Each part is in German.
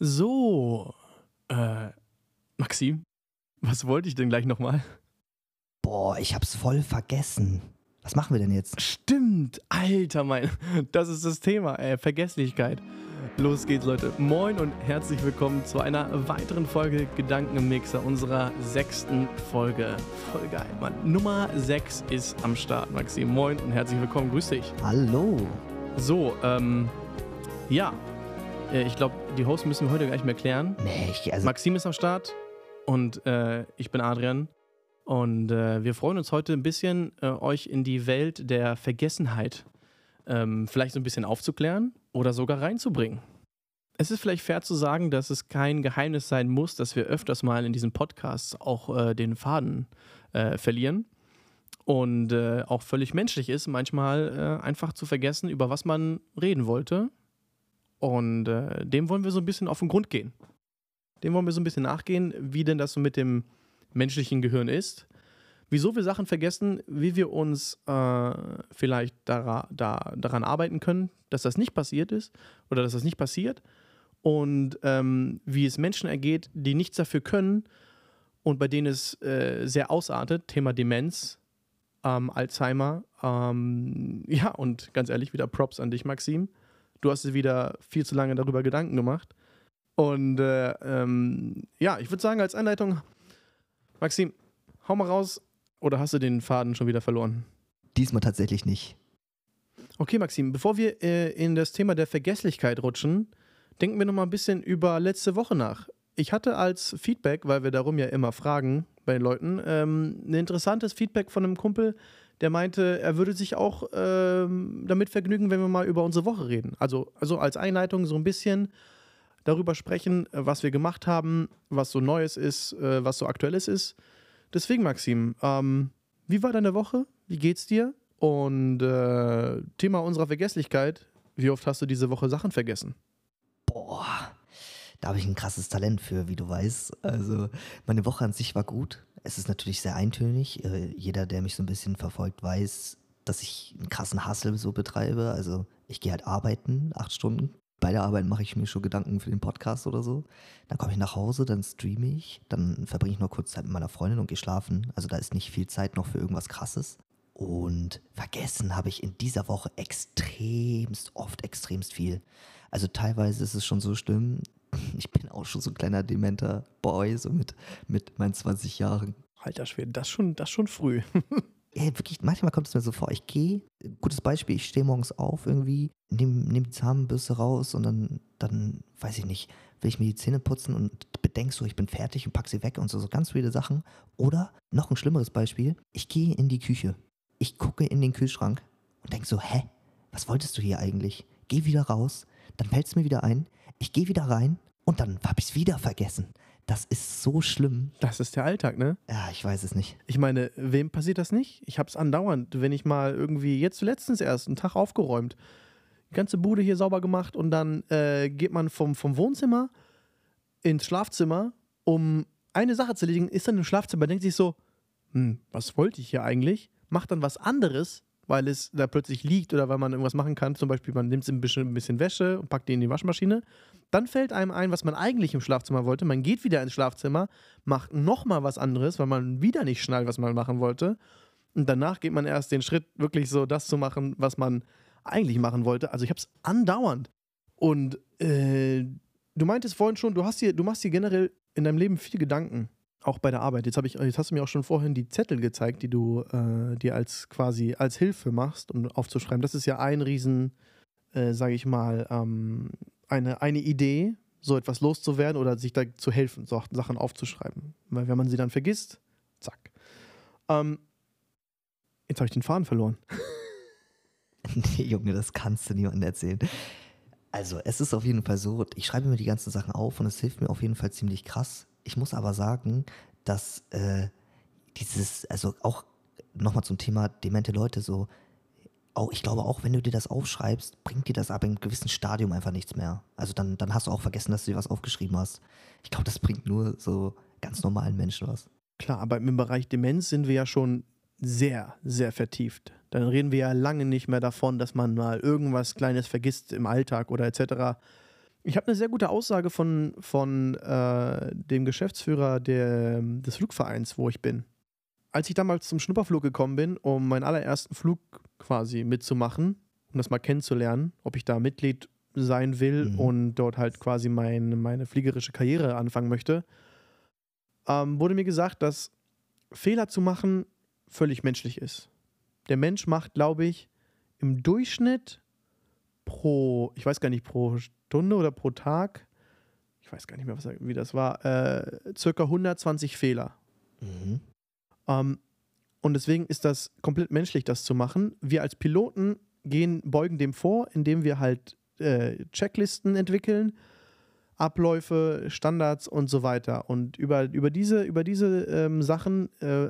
So, äh, Maxim, was wollte ich denn gleich nochmal? Boah, ich hab's voll vergessen. Was machen wir denn jetzt? Stimmt, Alter, mein, das ist das Thema, ey, Vergesslichkeit. Los geht's, Leute. Moin und herzlich willkommen zu einer weiteren Folge Gedanken im Mixer, unserer sechsten Folge. Voll geil, Mann. Nummer 6 ist am Start, Maxim. Moin und herzlich willkommen, grüß dich. Hallo. So, ähm, ja, äh, ich glaube, die Hosts müssen wir heute gar nicht mehr klären. Nee, ich, also, Maxim ist am Start und äh, ich bin Adrian. Und äh, wir freuen uns heute ein bisschen, äh, euch in die Welt der Vergessenheit ähm, vielleicht so ein bisschen aufzuklären oder sogar reinzubringen. Es ist vielleicht fair zu sagen, dass es kein Geheimnis sein muss, dass wir öfters mal in diesen Podcasts auch äh, den Faden äh, verlieren. Und äh, auch völlig menschlich ist, manchmal äh, einfach zu vergessen, über was man reden wollte. Und äh, dem wollen wir so ein bisschen auf den Grund gehen. Dem wollen wir so ein bisschen nachgehen, wie denn das so mit dem menschlichen Gehirn ist. Wieso wir Sachen vergessen, wie wir uns äh, vielleicht dara da, daran arbeiten können, dass das nicht passiert ist oder dass das nicht passiert. Und ähm, wie es Menschen ergeht, die nichts dafür können und bei denen es äh, sehr ausartet. Thema Demenz, ähm, Alzheimer. Ähm, ja, und ganz ehrlich, wieder Props an dich, Maxim. Du hast dir wieder viel zu lange darüber Gedanken gemacht. Und äh, ähm, ja, ich würde sagen, als Einleitung, Maxim, hau mal raus. Oder hast du den Faden schon wieder verloren? diesmal tatsächlich nicht. Okay, Maxim, bevor wir äh, in das Thema der Vergesslichkeit rutschen, denken wir noch mal ein bisschen über letzte Woche nach. Ich hatte als Feedback, weil wir darum ja immer fragen bei den Leuten, ähm, ein interessantes Feedback von einem Kumpel, der meinte, er würde sich auch ähm, damit vergnügen, wenn wir mal über unsere Woche reden. Also, also als Einleitung so ein bisschen darüber sprechen, äh, was wir gemacht haben, was so Neues ist, äh, was so Aktuelles ist. Deswegen, Maxim, ähm, wie war deine Woche? Wie geht's dir? Und äh, Thema unserer Vergesslichkeit, wie oft hast du diese Woche Sachen vergessen? Boah, da habe ich ein krasses Talent für, wie du weißt. Also, meine Woche an sich war gut. Es ist natürlich sehr eintönig. Äh, Jeder, der mich so ein bisschen verfolgt, weiß, dass ich einen krassen Hustle so betreibe. Also, ich gehe halt arbeiten, acht Stunden. Bei der Arbeit mache ich mir schon Gedanken für den Podcast oder so. Dann komme ich nach Hause, dann streame ich, dann verbringe ich noch kurz Zeit mit meiner Freundin und gehe schlafen. Also da ist nicht viel Zeit noch für irgendwas Krasses. Und vergessen habe ich in dieser Woche extremst oft, extremst viel. Also teilweise ist es schon so schlimm. Ich bin auch schon so ein kleiner dementer Boy, so mit, mit meinen 20 Jahren. Alter Schwede, das schon, das schon früh. Ey, wirklich, manchmal kommt es mir so vor, ich gehe, gutes Beispiel, ich stehe morgens auf irgendwie, nehme nehm die Zahnbürste raus und dann, dann, weiß ich nicht, will ich mir die Zähne putzen und bedenke so, ich bin fertig und pack sie weg und so, so ganz viele Sachen. Oder noch ein schlimmeres Beispiel, ich gehe in die Küche, ich gucke in den Kühlschrank und denke so, hä, was wolltest du hier eigentlich? Geh wieder raus, dann fällt es mir wieder ein, ich gehe wieder rein und dann habe ich es wieder vergessen. Das ist so schlimm. Das ist der Alltag, ne? Ja, ich weiß es nicht. Ich meine, wem passiert das nicht? Ich hab's andauernd, wenn ich mal irgendwie, jetzt letztens erst, einen Tag aufgeräumt, die ganze Bude hier sauber gemacht und dann äh, geht man vom, vom Wohnzimmer ins Schlafzimmer, um eine Sache zu erledigen, ist dann im Schlafzimmer, denkt sich so, hm, was wollte ich hier eigentlich? Macht dann was anderes, weil es da plötzlich liegt oder weil man irgendwas machen kann. Zum Beispiel, man nimmt ein bisschen, ein bisschen Wäsche und packt die in die Waschmaschine. Dann fällt einem ein, was man eigentlich im Schlafzimmer wollte. Man geht wieder ins Schlafzimmer, macht nochmal was anderes, weil man wieder nicht schnallt, was man machen wollte. Und danach geht man erst den Schritt, wirklich so das zu machen, was man eigentlich machen wollte. Also ich habe es andauernd. Und äh, du meintest vorhin schon, du, hast hier, du machst dir generell in deinem Leben viel Gedanken. Auch bei der Arbeit. Jetzt, ich, jetzt hast du mir auch schon vorhin die Zettel gezeigt, die du äh, dir als quasi als Hilfe machst, um aufzuschreiben. Das ist ja ein Riesen, äh, sage ich mal, ähm, eine, eine Idee, so etwas loszuwerden oder sich da zu helfen, so Sachen aufzuschreiben. Weil wenn man sie dann vergisst, zack. Ähm, jetzt habe ich den Faden verloren. Nee, Junge, das kannst du niemandem erzählen. Also, es ist auf jeden Fall so, ich schreibe mir die ganzen Sachen auf und es hilft mir auf jeden Fall ziemlich krass. Ich muss aber sagen, dass äh, dieses, also auch nochmal zum Thema demente Leute so, auch, ich glaube auch, wenn du dir das aufschreibst, bringt dir das aber im gewissen Stadium einfach nichts mehr. Also dann, dann hast du auch vergessen, dass du dir was aufgeschrieben hast. Ich glaube, das bringt nur so ganz normalen Menschen was. Klar, aber im Bereich Demenz sind wir ja schon sehr, sehr vertieft. Dann reden wir ja lange nicht mehr davon, dass man mal irgendwas Kleines vergisst im Alltag oder etc. Ich habe eine sehr gute Aussage von, von äh, dem Geschäftsführer der, des Flugvereins, wo ich bin. Als ich damals zum Schnupperflug gekommen bin, um meinen allerersten Flug quasi mitzumachen, um das mal kennenzulernen, ob ich da Mitglied sein will mhm. und dort halt quasi mein, meine fliegerische Karriere anfangen möchte, ähm, wurde mir gesagt, dass Fehler zu machen völlig menschlich ist. Der Mensch macht, glaube ich, im Durchschnitt pro, ich weiß gar nicht, pro Stunde oder pro Tag, ich weiß gar nicht mehr, was, wie das war, äh, circa 120 Fehler. Mhm. Ähm, und deswegen ist das komplett menschlich, das zu machen. Wir als Piloten gehen, beugen dem vor, indem wir halt äh, Checklisten entwickeln, Abläufe, Standards und so weiter. Und über, über diese, über diese ähm, Sachen äh,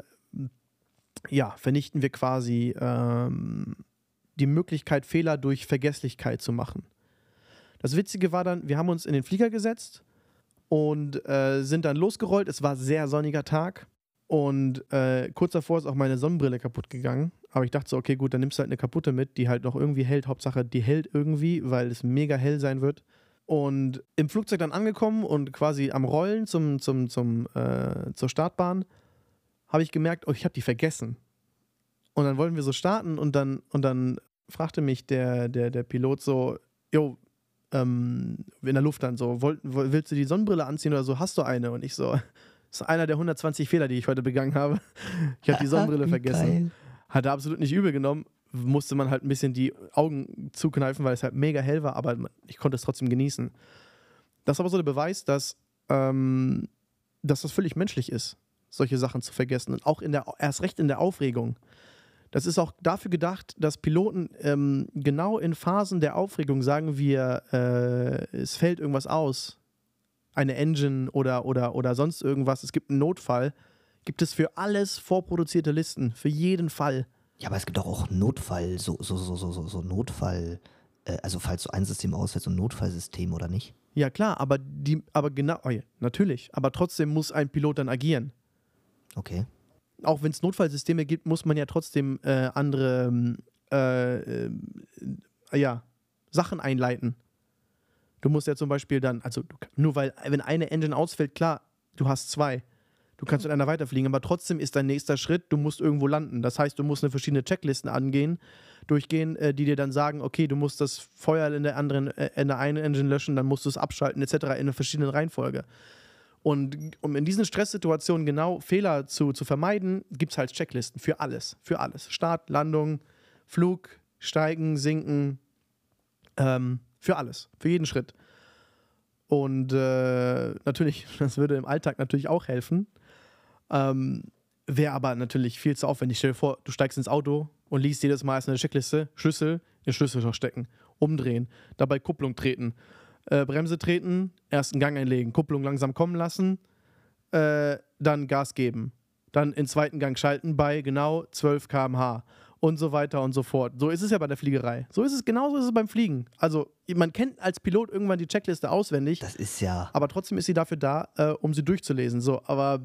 ja, vernichten wir quasi ähm, die Möglichkeit, Fehler durch Vergesslichkeit zu machen. Das Witzige war dann, wir haben uns in den Flieger gesetzt und äh, sind dann losgerollt. Es war sehr sonniger Tag und äh, kurz davor ist auch meine Sonnenbrille kaputt gegangen. Aber ich dachte so, okay, gut, dann nimmst du halt eine kaputte mit, die halt noch irgendwie hält. Hauptsache, die hält irgendwie, weil es mega hell sein wird. Und im Flugzeug dann angekommen und quasi am Rollen zum, zum, zum, äh, zur Startbahn habe ich gemerkt, oh, ich habe die vergessen. Und dann wollten wir so starten und dann, und dann fragte mich der, der, der Pilot so, jo, ähm, in der Luft dann so, Woll, willst du die Sonnenbrille anziehen oder so, hast du eine? Und ich so, das ist einer der 120 Fehler, die ich heute begangen habe. Ich habe die Sonnenbrille vergessen. Geil. Hat er absolut nicht übel genommen musste man halt ein bisschen die Augen zukneifen, weil es halt mega hell war, aber ich konnte es trotzdem genießen. Das ist aber so der Beweis, dass, ähm, dass das völlig menschlich ist, solche Sachen zu vergessen. Und auch in der, erst recht in der Aufregung. Das ist auch dafür gedacht, dass Piloten ähm, genau in Phasen der Aufregung sagen wir, äh, es fällt irgendwas aus, eine Engine oder, oder, oder sonst irgendwas, es gibt einen Notfall, gibt es für alles vorproduzierte Listen, für jeden Fall. Ja, aber es gibt doch auch Notfall, so, so, so, so, so Notfall, äh, also falls so ein System ausfällt, so ein Notfallsystem oder nicht? Ja, klar, aber die, aber genau, oh ja, natürlich, aber trotzdem muss ein Pilot dann agieren. Okay. Auch wenn es Notfallsysteme gibt, muss man ja trotzdem äh, andere äh, äh, ja, Sachen einleiten. Du musst ja zum Beispiel dann, also nur weil, wenn eine Engine ausfällt, klar, du hast zwei. Du kannst mit einer weiterfliegen, aber trotzdem ist dein nächster Schritt, du musst irgendwo landen. Das heißt, du musst eine verschiedene Checklisten angehen, durchgehen, äh, die dir dann sagen, okay, du musst das Feuer in der anderen, äh, in der einen Engine löschen, dann musst du es abschalten, etc. in einer verschiedenen Reihenfolge. Und um in diesen Stresssituationen genau Fehler zu, zu vermeiden, gibt es halt Checklisten für alles. Für alles. Start, Landung, Flug, Steigen, Sinken. Ähm, für alles. Für jeden Schritt. Und äh, natürlich, das würde im Alltag natürlich auch helfen. Ähm, Wäre aber natürlich viel zu aufwendig. Stell dir vor, du steigst ins Auto und liest jedes Mal erst eine Checkliste, Schlüssel, in Schlüsselloch stecken, umdrehen, dabei Kupplung treten, äh, Bremse treten, ersten Gang einlegen, Kupplung langsam kommen lassen, äh, dann Gas geben, dann in zweiten Gang schalten bei genau 12 km/h und so weiter und so fort. So ist es ja bei der Fliegerei. So ist es, genauso ist es beim Fliegen. Also man kennt als Pilot irgendwann die Checkliste auswendig. Das ist ja. Aber trotzdem ist sie dafür da, äh, um sie durchzulesen. So, aber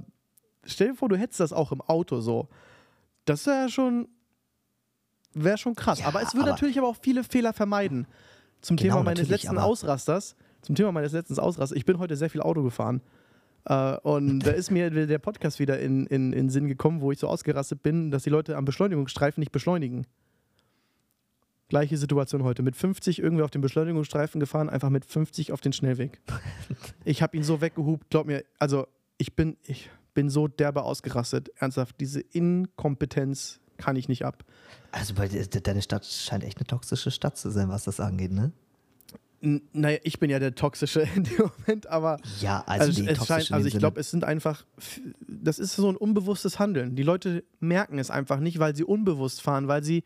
stell dir vor, du hättest das auch im Auto so. Das wäre schon, wäre schon krass. Ja, aber es würde natürlich aber auch viele Fehler vermeiden. Zum genau, Thema meines letzten Ausrasters. Zum Thema meines letzten Ausrasters. Ich bin heute sehr viel Auto gefahren. Uh, und da ist mir der Podcast wieder in, in, in Sinn gekommen, wo ich so ausgerastet bin, dass die Leute am Beschleunigungsstreifen nicht beschleunigen. Gleiche Situation heute. Mit 50 irgendwie auf den Beschleunigungsstreifen gefahren, einfach mit 50 auf den Schnellweg. ich habe ihn so weggehupt, glaub mir, also ich bin, ich, bin so derbe ausgerastet. Ernsthaft, diese Inkompetenz kann ich nicht ab. Also bei deine Stadt scheint echt eine toxische Stadt zu sein, was das angeht, ne? N naja, ich bin ja der Toxische in dem Moment, aber. Ja, also, also es scheint, also ich glaube, es sind einfach, das ist so ein unbewusstes Handeln. Die Leute merken es einfach nicht, weil sie unbewusst fahren, weil sie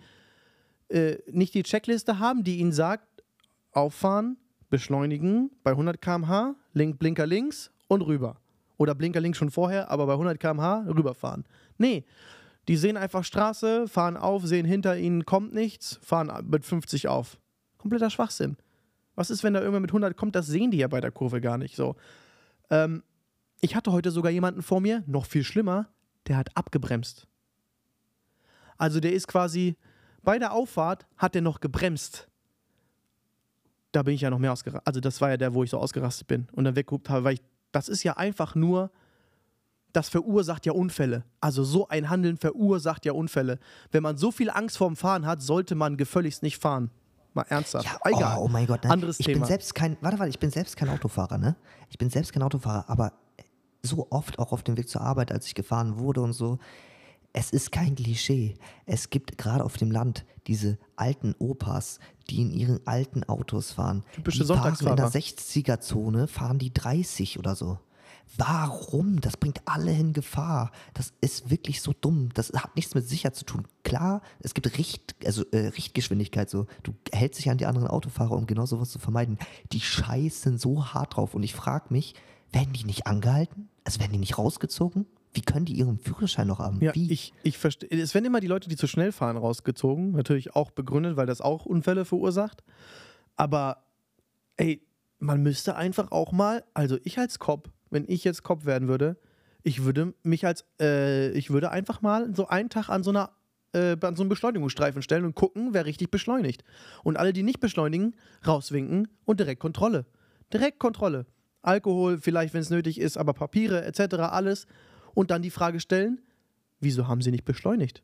äh, nicht die Checkliste haben, die ihnen sagt, auffahren, beschleunigen bei 100 km/h, Link, Blinker links und rüber. Oder Blinker links schon vorher, aber bei 100 km/h rüberfahren. Nee, die sehen einfach Straße, fahren auf, sehen hinter ihnen kommt nichts, fahren mit 50 auf. Kompletter Schwachsinn. Was ist, wenn da irgendwer mit 100 kommt? Das sehen die ja bei der Kurve gar nicht so. Ähm, ich hatte heute sogar jemanden vor mir, noch viel schlimmer, der hat abgebremst. Also der ist quasi bei der Auffahrt hat er noch gebremst. da bin ich ja noch mehr ausgerastet. Also das war ja der, wo ich so ausgerastet bin und dann weggeguckt habe, weil ich, das ist ja einfach nur, das verursacht ja Unfälle. Also so ein Handeln verursacht ja Unfälle. Wenn man so viel Angst vorm Fahren hat, sollte man gefälligst nicht fahren. Mal ernsthaft. Ja, Egal. Oh, oh mein Gott, nein. Anderes ich Thema. bin selbst kein, warte, warte, ich bin selbst kein Autofahrer, ne? Ich bin selbst kein Autofahrer, aber so oft auch auf dem Weg zur Arbeit, als ich gefahren wurde und so, es ist kein Klischee. Es gibt gerade auf dem Land diese alten Opas, die in ihren alten Autos fahren. Typische die fahren in der 60er-Zone, fahren die 30 oder so. Warum? Das bringt alle in Gefahr. Das ist wirklich so dumm. Das hat nichts mit Sicherheit zu tun. Klar, es gibt Richt, also, äh, Richtgeschwindigkeit so. Du hältst dich an die anderen Autofahrer, um genau sowas zu vermeiden. Die scheißen so hart drauf. Und ich frage mich, werden die nicht angehalten? Also werden die nicht rausgezogen? Wie können die ihren Führerschein noch haben? Ja, Wie? ich, ich verstehe. Es werden immer die Leute, die zu schnell fahren, rausgezogen. Natürlich auch begründet, weil das auch Unfälle verursacht. Aber, ey, man müsste einfach auch mal, also ich als Cop, wenn ich jetzt Cop werden würde, ich würde mich als, äh, ich würde einfach mal so einen Tag an so einer, äh, an so einem Beschleunigungsstreifen stellen und gucken, wer richtig beschleunigt. Und alle, die nicht beschleunigen, rauswinken und direkt Kontrolle. Direkt Kontrolle. Alkohol, vielleicht, wenn es nötig ist, aber Papiere etc., alles. Und dann die Frage stellen, wieso haben sie nicht beschleunigt?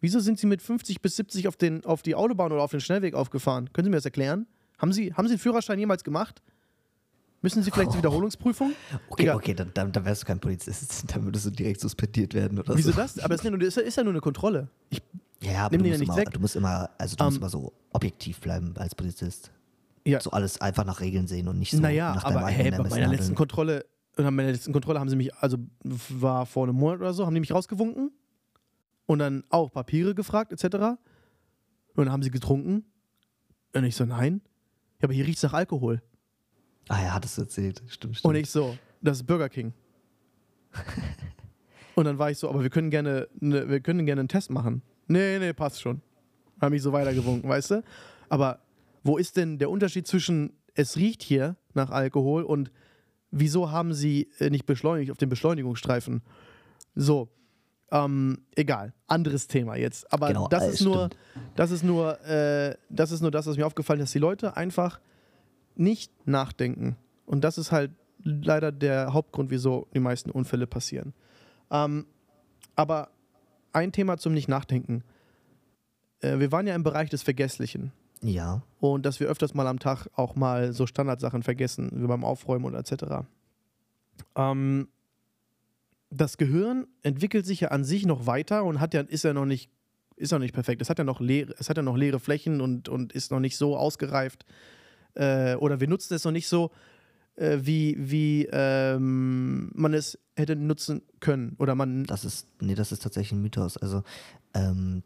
Wieso sind sie mit 50 bis 70 auf, den, auf die Autobahn oder auf den Schnellweg aufgefahren? Können Sie mir das erklären? Haben Sie, haben sie den Führerschein jemals gemacht? Müssen Sie vielleicht zur Wiederholungsprüfung? okay, Egal. okay, dann, dann, dann wärst du kein Polizist. Dann würdest du direkt suspendiert werden oder Wieso so. das? Aber es ist ja, nur, ist ja- ist ja nur eine Kontrolle. Ich, Ja, aber du ja musst, nichts immer, weg. du musst immer, also du musst Ähm, immer so objektiv bleiben als Polizist. Ja. So alles einfach nach Regeln sehen und nicht so naja, nach deinem aber eigenen hey, bei meiner letzten. Kontrolle, bei meiner letzten Kontrolle haben sie mich, also war vor einem Monat oder so, haben die mich rausgewunken und dann auch Papiere gefragt, etc. Und dann haben sie getrunken. Und ich so, nein. Ja, aber hier riecht es nach Alkohol. Ah ja, hattest du erzählt. Stimmt, stimmt. Und ich so, das ist Burger King. und dann war ich so, aber wir können gerne, ne, wir können gerne einen Test machen. Nee, nee, passt schon. Haben mich so weitergewunken, weißt du? Aber wo ist denn der Unterschied zwischen, es riecht hier nach Alkohol und wieso haben sie äh, nicht beschleunigt auf dem Beschleunigungsstreifen? So, ähm, egal, anderes Thema jetzt. Aber Genau, das äh, ist nur, stimmt. das ist nur, äh, das ist nur das, was mir aufgefallen ist, dass die Leute einfach nicht nachdenken. Und das ist halt leider der Hauptgrund, wieso die meisten Unfälle passieren. Ähm, aber ein Thema zum Nicht-Nachdenken. Äh, wir waren ja im Bereich des Vergesslichen. ja, Und dass wir öfters mal am Tag auch mal so Standardsachen vergessen, wie beim Aufräumen oder etc. Ähm, das Gehirn entwickelt sich ja an sich noch weiter und hat ja, ist ja noch nicht, ist noch nicht perfekt. Es hat ja noch leere, es hat ja noch leere Flächen und, und ist noch nicht so ausgereift. Äh, oder wir nutzen es noch nicht so, äh, wie, wie ähm, man es hätte nutzen können. Oder man. das ist, nee, das ist tatsächlich ein Mythos. Also, ähm,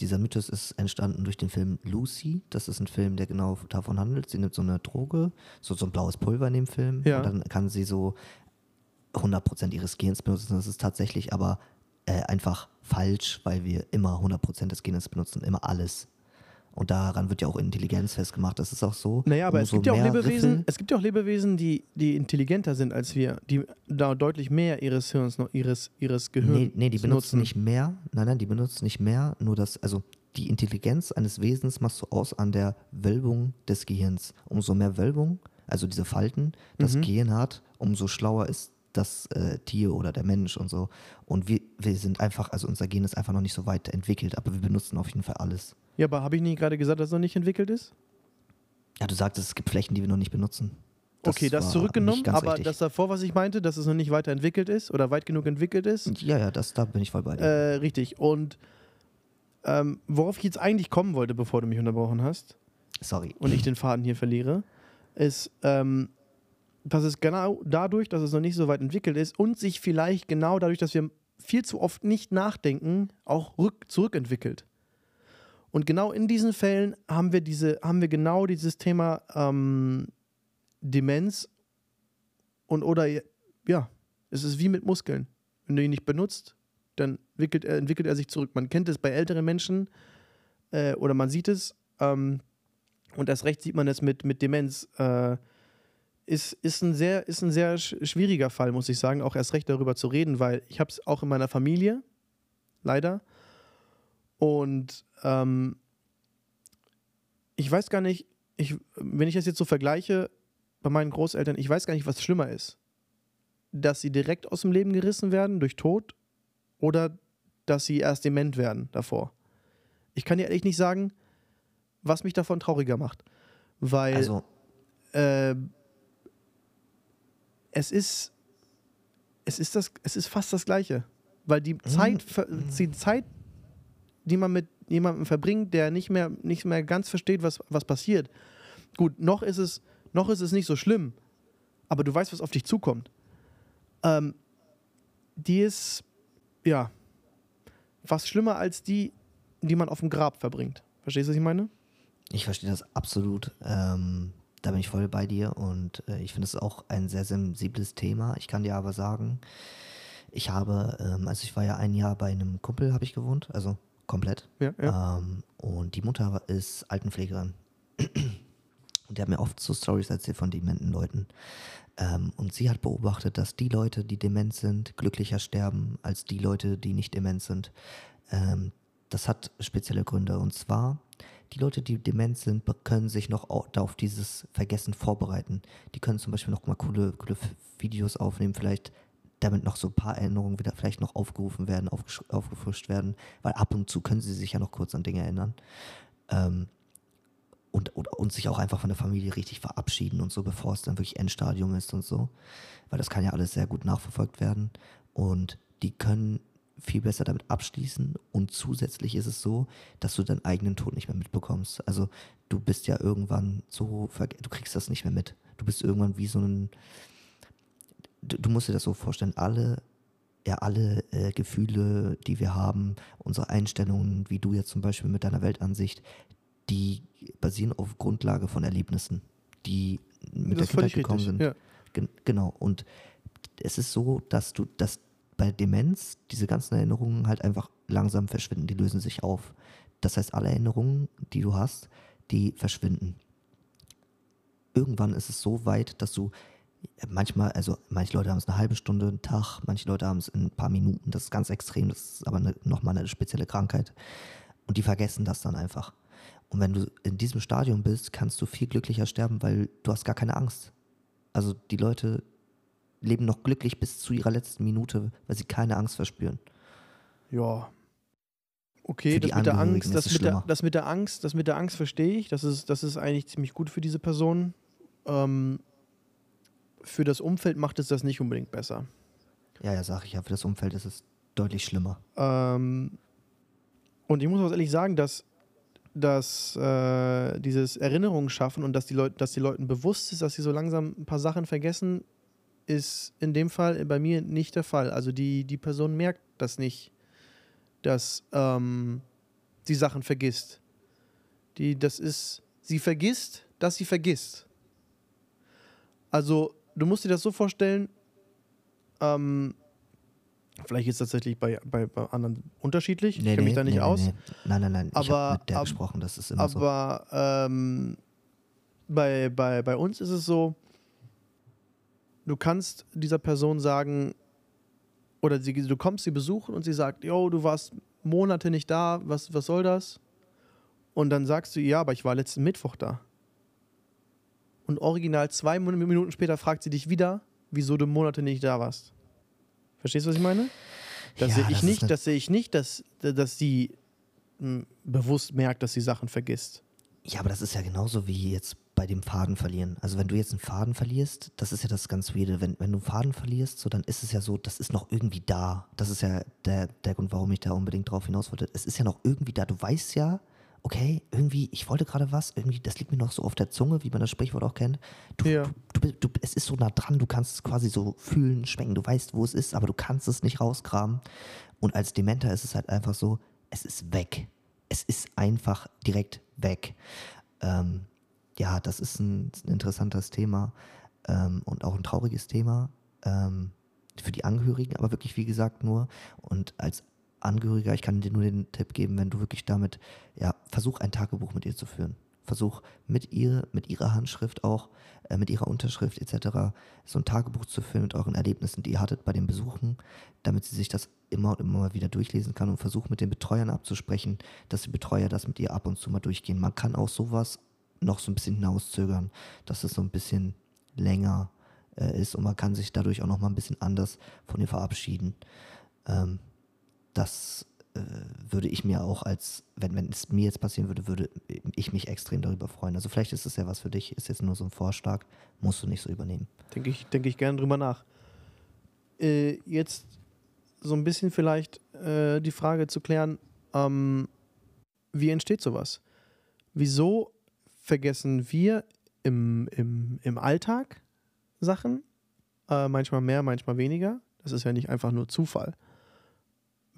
dieser Mythos ist entstanden durch den Film Lucy. Das ist ein Film, der genau davon handelt. Sie nimmt so eine Droge, so, so ein blaues Pulver in dem Film. Ja. Und dann kann sie so 100% ihres Gehirns benutzen. Das ist tatsächlich aber äh, einfach falsch, weil wir immer 100% des Gehirns benutzen, immer alles. Und daran wird ja auch Intelligenz festgemacht. Das ist auch so. Naja, aber es gibt ja auch Lebewesen, Riffel- es gibt ja auch Lebewesen, die, die intelligenter sind als wir, die da deutlich mehr ihres Hirns, noch ihres, ihres Gehirns Nee, nee, die benutzen nutzen. nicht mehr. Nein, nein, die benutzen nicht mehr. Nur das, also die Intelligenz eines Wesens machst du aus an der Wölbung des Gehirns. Umso mehr Wölbung, also diese Falten, das Mhm. Gehirn hat, umso schlauer ist das äh, Tier oder der Mensch und so. Und wir, wir sind einfach, also unser Gehirn ist einfach noch nicht so weit entwickelt, aber wir benutzen auf jeden Fall alles. Ja, aber habe ich nicht gerade gesagt, dass es noch nicht entwickelt ist? Ja, du sagtest, es gibt Flächen, die wir noch nicht benutzen. okay, das zurückgenommen, aber richtig. das davor, was ich meinte, dass es noch nicht weiter entwickelt ist oder weit genug entwickelt ist, Ja, ja, das, da bin ich voll bei dir. äh, richtig. Und ähm, worauf ich jetzt eigentlich kommen wollte, bevor du mich unterbrochen hast Sorry. und ich den Faden hier verliere, ist, ähm, dass es genau dadurch, dass es noch nicht so weit entwickelt ist und sich vielleicht genau dadurch, dass wir viel zu oft nicht nachdenken, auch rück zurückentwickelt. Und genau in diesen Fällen haben wir diese, haben wir genau dieses Thema ähm, Demenz und oder ja, es ist wie mit Muskeln. Wenn du ihn nicht benutzt, dann entwickelt er, entwickelt er sich zurück. Man kennt es bei älteren Menschen äh, oder man sieht es ähm, und erst recht sieht man es mit, mit Demenz. Äh, ist, ist, ein sehr, ist ein sehr sch schwieriger Fall, muss ich sagen, auch erst recht darüber zu reden, weil ich habe es auch in meiner Familie, leider. Und ähm, ich weiß gar nicht, ich, wenn ich das jetzt so vergleiche bei meinen Großeltern, ich weiß gar nicht, was schlimmer ist. Dass sie direkt aus dem Leben gerissen werden durch Tod oder dass sie erst dement werden davor. Ich kann dir ehrlich nicht sagen, was mich davon trauriger macht. Weil Also, äh, es ist es ist das es ist fast das gleiche, weil die Zeit ver- die Zeit, die man mit jemandem verbringt, der nicht mehr nicht mehr ganz versteht, was was passiert. Gut, noch ist es noch ist es nicht so schlimm, aber du weißt, was auf dich zukommt. Ähm, die ist ja fast schlimmer als die, die man auf dem Grab verbringt. Verstehst du, was ich meine? ich verstehe das absolut. Ähm, da bin ich voll bei dir und äh, ich finde es auch ein sehr sensibles Thema. Ich kann dir aber sagen, ich habe, ähm, also ich war ja ein Jahr bei einem Kumpel, habe ich gewohnt, also komplett. Ja, ja. Ähm, und die Mutter ist Altenpflegerin. Und die hat mir oft so Stories erzählt von dementen Leuten. Ähm, und sie hat beobachtet, dass die Leute, die dement sind, glücklicher sterben als die Leute, die nicht dement sind. Ähm, das hat spezielle Gründe. Und zwar, die Leute, die dement sind, können sich noch au- auf dieses Vergessen vorbereiten. Die können zum Beispiel noch mal coole, coole Videos aufnehmen, vielleicht damit noch so ein paar Erinnerungen wieder vielleicht noch aufgerufen werden, aufgefrischt werden, weil ab und zu können sie sich ja noch kurz an Dinge erinnern. Ähm, und, und, und sich auch einfach von der Familie richtig verabschieden und so, bevor es dann wirklich Endstadium ist und so. Weil das kann ja alles sehr gut nachverfolgt werden. Und die können viel besser damit abschließen. Und zusätzlich ist es so, dass du deinen eigenen Tod nicht mehr mitbekommst. Also du bist ja irgendwann so, du kriegst das nicht mehr mit. Du bist irgendwann wie so ein, du, du musst dir das so vorstellen, alle, ja, alle äh, Gefühle, die wir haben, unsere Einstellungen, wie du jetzt zum Beispiel mit deiner Weltansicht, die basieren auf Grundlage von Erlebnissen, die mit der das völlig Kindheit gekommen richtig. sind. Ja. Gen genau. Und es ist so, dass du, dass bei Demenz diese ganzen Erinnerungen halt einfach langsam verschwinden, die lösen sich auf. Das heißt, alle Erinnerungen, die du hast, die verschwinden. Irgendwann ist es so weit, dass du manchmal, also manche Leute haben es eine halbe Stunde, einen Tag, manche Leute haben es in ein paar Minuten, das ist ganz extrem, das ist aber eine, nochmal eine spezielle Krankheit. Und die vergessen das dann einfach. Und wenn du in diesem Stadium bist, kannst du viel glücklicher sterben, weil du hast gar keine Angst. Also die Leute leben noch glücklich bis zu ihrer letzten Minute, weil sie keine Angst verspüren. Ja. Okay, das mit der Angst, das mit der, das mit der Angst, das mit der Angst verstehe ich. Das ist, das ist eigentlich ziemlich gut für diese Person. Ähm, für das Umfeld macht es das nicht unbedingt besser. Ja, ja, sag ich ja, für das Umfeld ist es deutlich schlimmer. Ähm, und ich muss auch ehrlich sagen, dass, dass äh, dieses Erinnerungen schaffen und dass die Leute, dass die Leuten bewusst ist, dass sie so langsam ein paar Sachen vergessen, ist in dem Fall bei mir nicht der Fall. Also die, die Person merkt das nicht, dass ähm, sie Sachen vergisst. Die, das ist, sie vergisst, dass sie vergisst. Also du musst dir das so vorstellen, ähm, Vielleicht ist es tatsächlich bei, bei, bei anderen unterschiedlich. ich kenne mich da nicht aus. Nein, nein, nein. ich Aber- habe mit der ab- gesprochen, das ist immer so. Aber ähm, bei, bei, bei uns ist es so, du kannst dieser Person sagen, oder sie, du kommst sie besuchen und sie sagt, yo, du warst Monate nicht da, was, was soll das? Und dann sagst du, ja, aber ich war letzten Mittwoch da. Und original zwei Minuten später fragt sie dich wieder, wieso du Monate nicht da warst. Verstehst du, was ich meine? Das Ja, sehe ich das nicht, das sehe ich nicht, dass, dass sie m, bewusst merkt, dass sie Sachen vergisst. Ja, aber das ist ja genauso wie jetzt bei dem Faden verlieren. Also wenn du jetzt einen Faden verlierst, das ist ja das ganz Weirde. Wenn, wenn du einen Faden verlierst, so dann ist es ja so, das ist noch irgendwie da. Das ist ja der, der Grund, warum ich da unbedingt drauf hinaus wollte. Es ist ja noch irgendwie da. Du weißt ja, okay, irgendwie, ich wollte gerade was, irgendwie, das liegt mir noch so auf der Zunge, wie man das Sprichwort auch kennt. Du, Ja. du, du, bist- du, es ist so nah dran, du kannst es quasi so fühlen, schmecken, du weißt, wo es ist, aber du kannst es nicht rauskramen. Und als Dementer ist es halt einfach so, es ist weg. Es ist einfach direkt weg. Ähm, ja, das ist ein, ein interessantes Thema ähm, und auch ein trauriges Thema ähm, für die Angehörigen, aber wirklich, wie gesagt, nur. Und als Angehöriger, ich kann dir nur den Tipp geben, wenn du wirklich damit, ja, versuch ein Tagebuch mit ihr zu führen. Versuch mit ihr, mit ihrer Handschrift auch, äh, mit ihrer Unterschrift etc. so ein Tagebuch zu führen mit euren Erlebnissen, die ihr hattet bei den Besuchen, damit sie sich das immer und immer mal wieder durchlesen kann und versuch mit den Betreuern abzusprechen, dass die Betreuer das mit ihr ab und zu mal durchgehen. Man kann auch sowas noch so ein bisschen hinauszögern, dass es so ein bisschen länger äh, ist und man kann sich dadurch auch noch mal ein bisschen anders von ihr verabschieden. Ähm, das äh, würde ich mir auch als, wenn, wenn es mir jetzt passieren würde, würde ich mich extrem darüber freuen. Also vielleicht ist es ja was für dich, ist jetzt nur so ein Vorschlag, musst du nicht so übernehmen. Denke ich, denke ich gerne drüber nach. Äh, jetzt so ein bisschen vielleicht äh, die Frage zu klären, ähm, wie entsteht sowas? Wieso vergessen wir im, im, im Alltag Sachen? Äh, manchmal mehr, manchmal weniger. Das ist ja nicht einfach nur Zufall,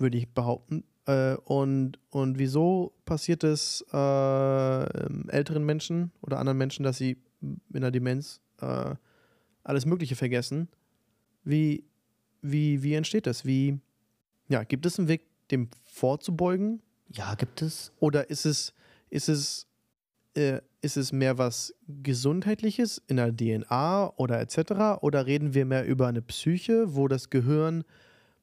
würde ich behaupten. Äh, und, und wieso passiert es äh, älteren Menschen oder anderen Menschen, dass sie in der Demenz äh, alles Mögliche vergessen? Wie, wie, wie entsteht das? Wie, ja, gibt es einen Weg, dem vorzubeugen? Ja, gibt es. Oder ist es, ist es, äh, ist es mehr was Gesundheitliches in der DNA oder etc.? Oder reden wir mehr über eine Psyche, wo das Gehirn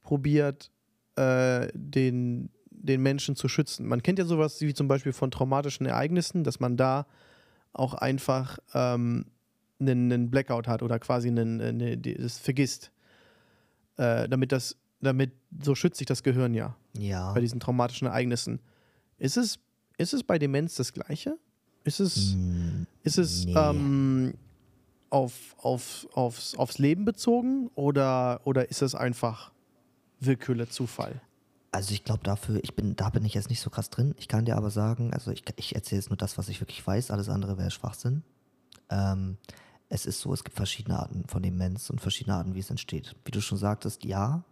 probiert, äh, den, den Menschen zu schützen? Man kennt ja sowas wie zum Beispiel von traumatischen Ereignissen, dass man da auch einfach ähm, einen, einen Blackout hat oder quasi einen, eine, das vergisst. Äh, damit das, damit, so schützt sich das Gehirn ja. Ja. Bei diesen traumatischen Ereignissen. Ist es, ist es bei Demenz das Gleiche? Ist es, Mm, ist es nee. ähm, auf, auf, aufs, aufs Leben bezogen oder, oder ist es einfach willkürlicher Zufall? Also ich glaube dafür, ich bin, da bin ich jetzt nicht so krass drin. Ich kann dir aber sagen, also ich, ich erzähle jetzt nur das, was ich wirklich weiß, alles andere wäre Schwachsinn. Ähm, es ist so, es gibt verschiedene Arten von Demenz und verschiedene Arten, wie es entsteht. Wie du schon sagtest, ja,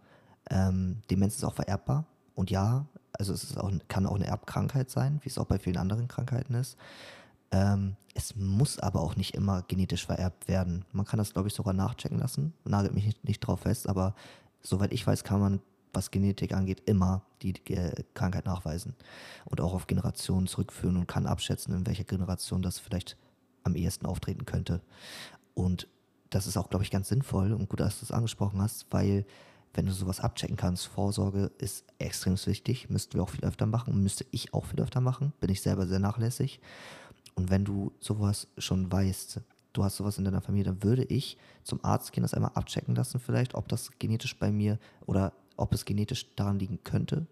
ähm, Demenz ist auch vererbbar und ja, also es auch, kann auch eine Erbkrankheit sein, wie es auch bei vielen anderen Krankheiten ist. Ähm, es muss aber auch nicht immer genetisch vererbt werden. Man kann das, glaube ich, sogar nachchecken lassen. Nagelt mich nicht, nicht drauf fest, aber soweit ich weiß, kann man, was Genetik angeht, immer die äh, Krankheit nachweisen und auch auf Generationen zurückführen und kann abschätzen, in welcher Generation das vielleicht am ehesten auftreten könnte. Und das ist auch, glaube ich, ganz sinnvoll und gut, dass du es angesprochen hast, weil wenn du sowas abchecken kannst, Vorsorge ist extrem wichtig, müssten wir auch viel öfter machen, müsste ich auch viel öfter machen, bin ich selber sehr nachlässig. Und wenn du sowas schon weißt, du hast sowas in deiner Familie, dann würde ich zum Arzt gehen, das einmal abchecken lassen vielleicht, ob das genetisch bei mir oder ob es genetisch daran liegen könnte.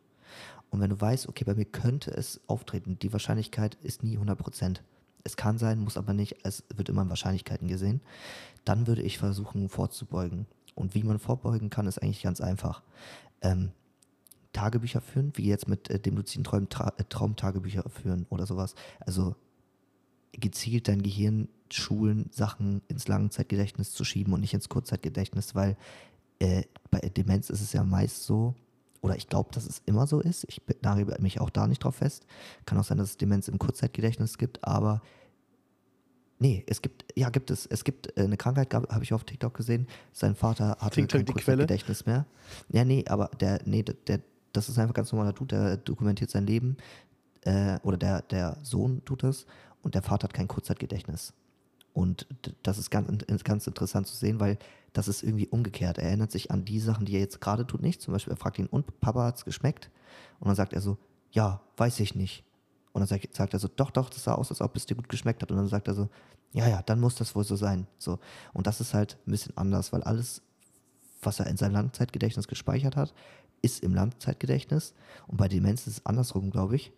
Und wenn du weißt, okay, bei mir könnte es auftreten, die Wahrscheinlichkeit ist nie 100 Prozent. Es kann sein, muss aber nicht, es wird immer in Wahrscheinlichkeiten gesehen. Dann würde ich versuchen vorzubeugen. Und wie man vorbeugen kann, ist eigentlich ganz einfach. Ähm, Tagebücher führen, wie jetzt mit äh, dem luziden Traum, Tra äh, Traumtagebücher führen oder sowas. Also gezielt dein Gehirn schulen, Sachen ins Langzeitgedächtnis zu schieben und nicht ins Kurzzeitgedächtnis, weil äh, bei Demenz ist es ja meist so, oder ich glaube, dass es immer so ist. Ich nagel mich auch da nicht drauf fest. Kann auch sein, dass es Demenz im Kurzzeitgedächtnis gibt, aber nee, es gibt, ja, gibt es. Es gibt äh, eine Krankheit, habe ich auf TikTok gesehen. Sein Vater hatte TikTok kein Quelle? Kurzzeitgedächtnis mehr. Ja, nee, aber der, nee, der, das ist einfach ein ganz normaler Dude, der dokumentiert sein Leben. Äh, oder der, der Sohn tut das und der Vater hat kein Kurzzeitgedächtnis. Und das ist ganz, ganz interessant zu sehen, weil das ist irgendwie umgekehrt. Er erinnert sich an die Sachen, die er jetzt gerade tut, nicht. Zum Beispiel, er fragt ihn, und Papa hat es geschmeckt? Und dann sagt er so, ja, weiß ich nicht. Und dann sagt, sagt er so, doch, doch, das sah aus, als ob es dir gut geschmeckt hat. Und dann sagt er so, ja, ja, dann muss das wohl so sein. So. Und das ist halt ein bisschen anders, weil alles, was er in seinem Langzeitgedächtnis gespeichert hat, ist im Langzeitgedächtnis. Und bei Demenz ist es andersrum, glaube ich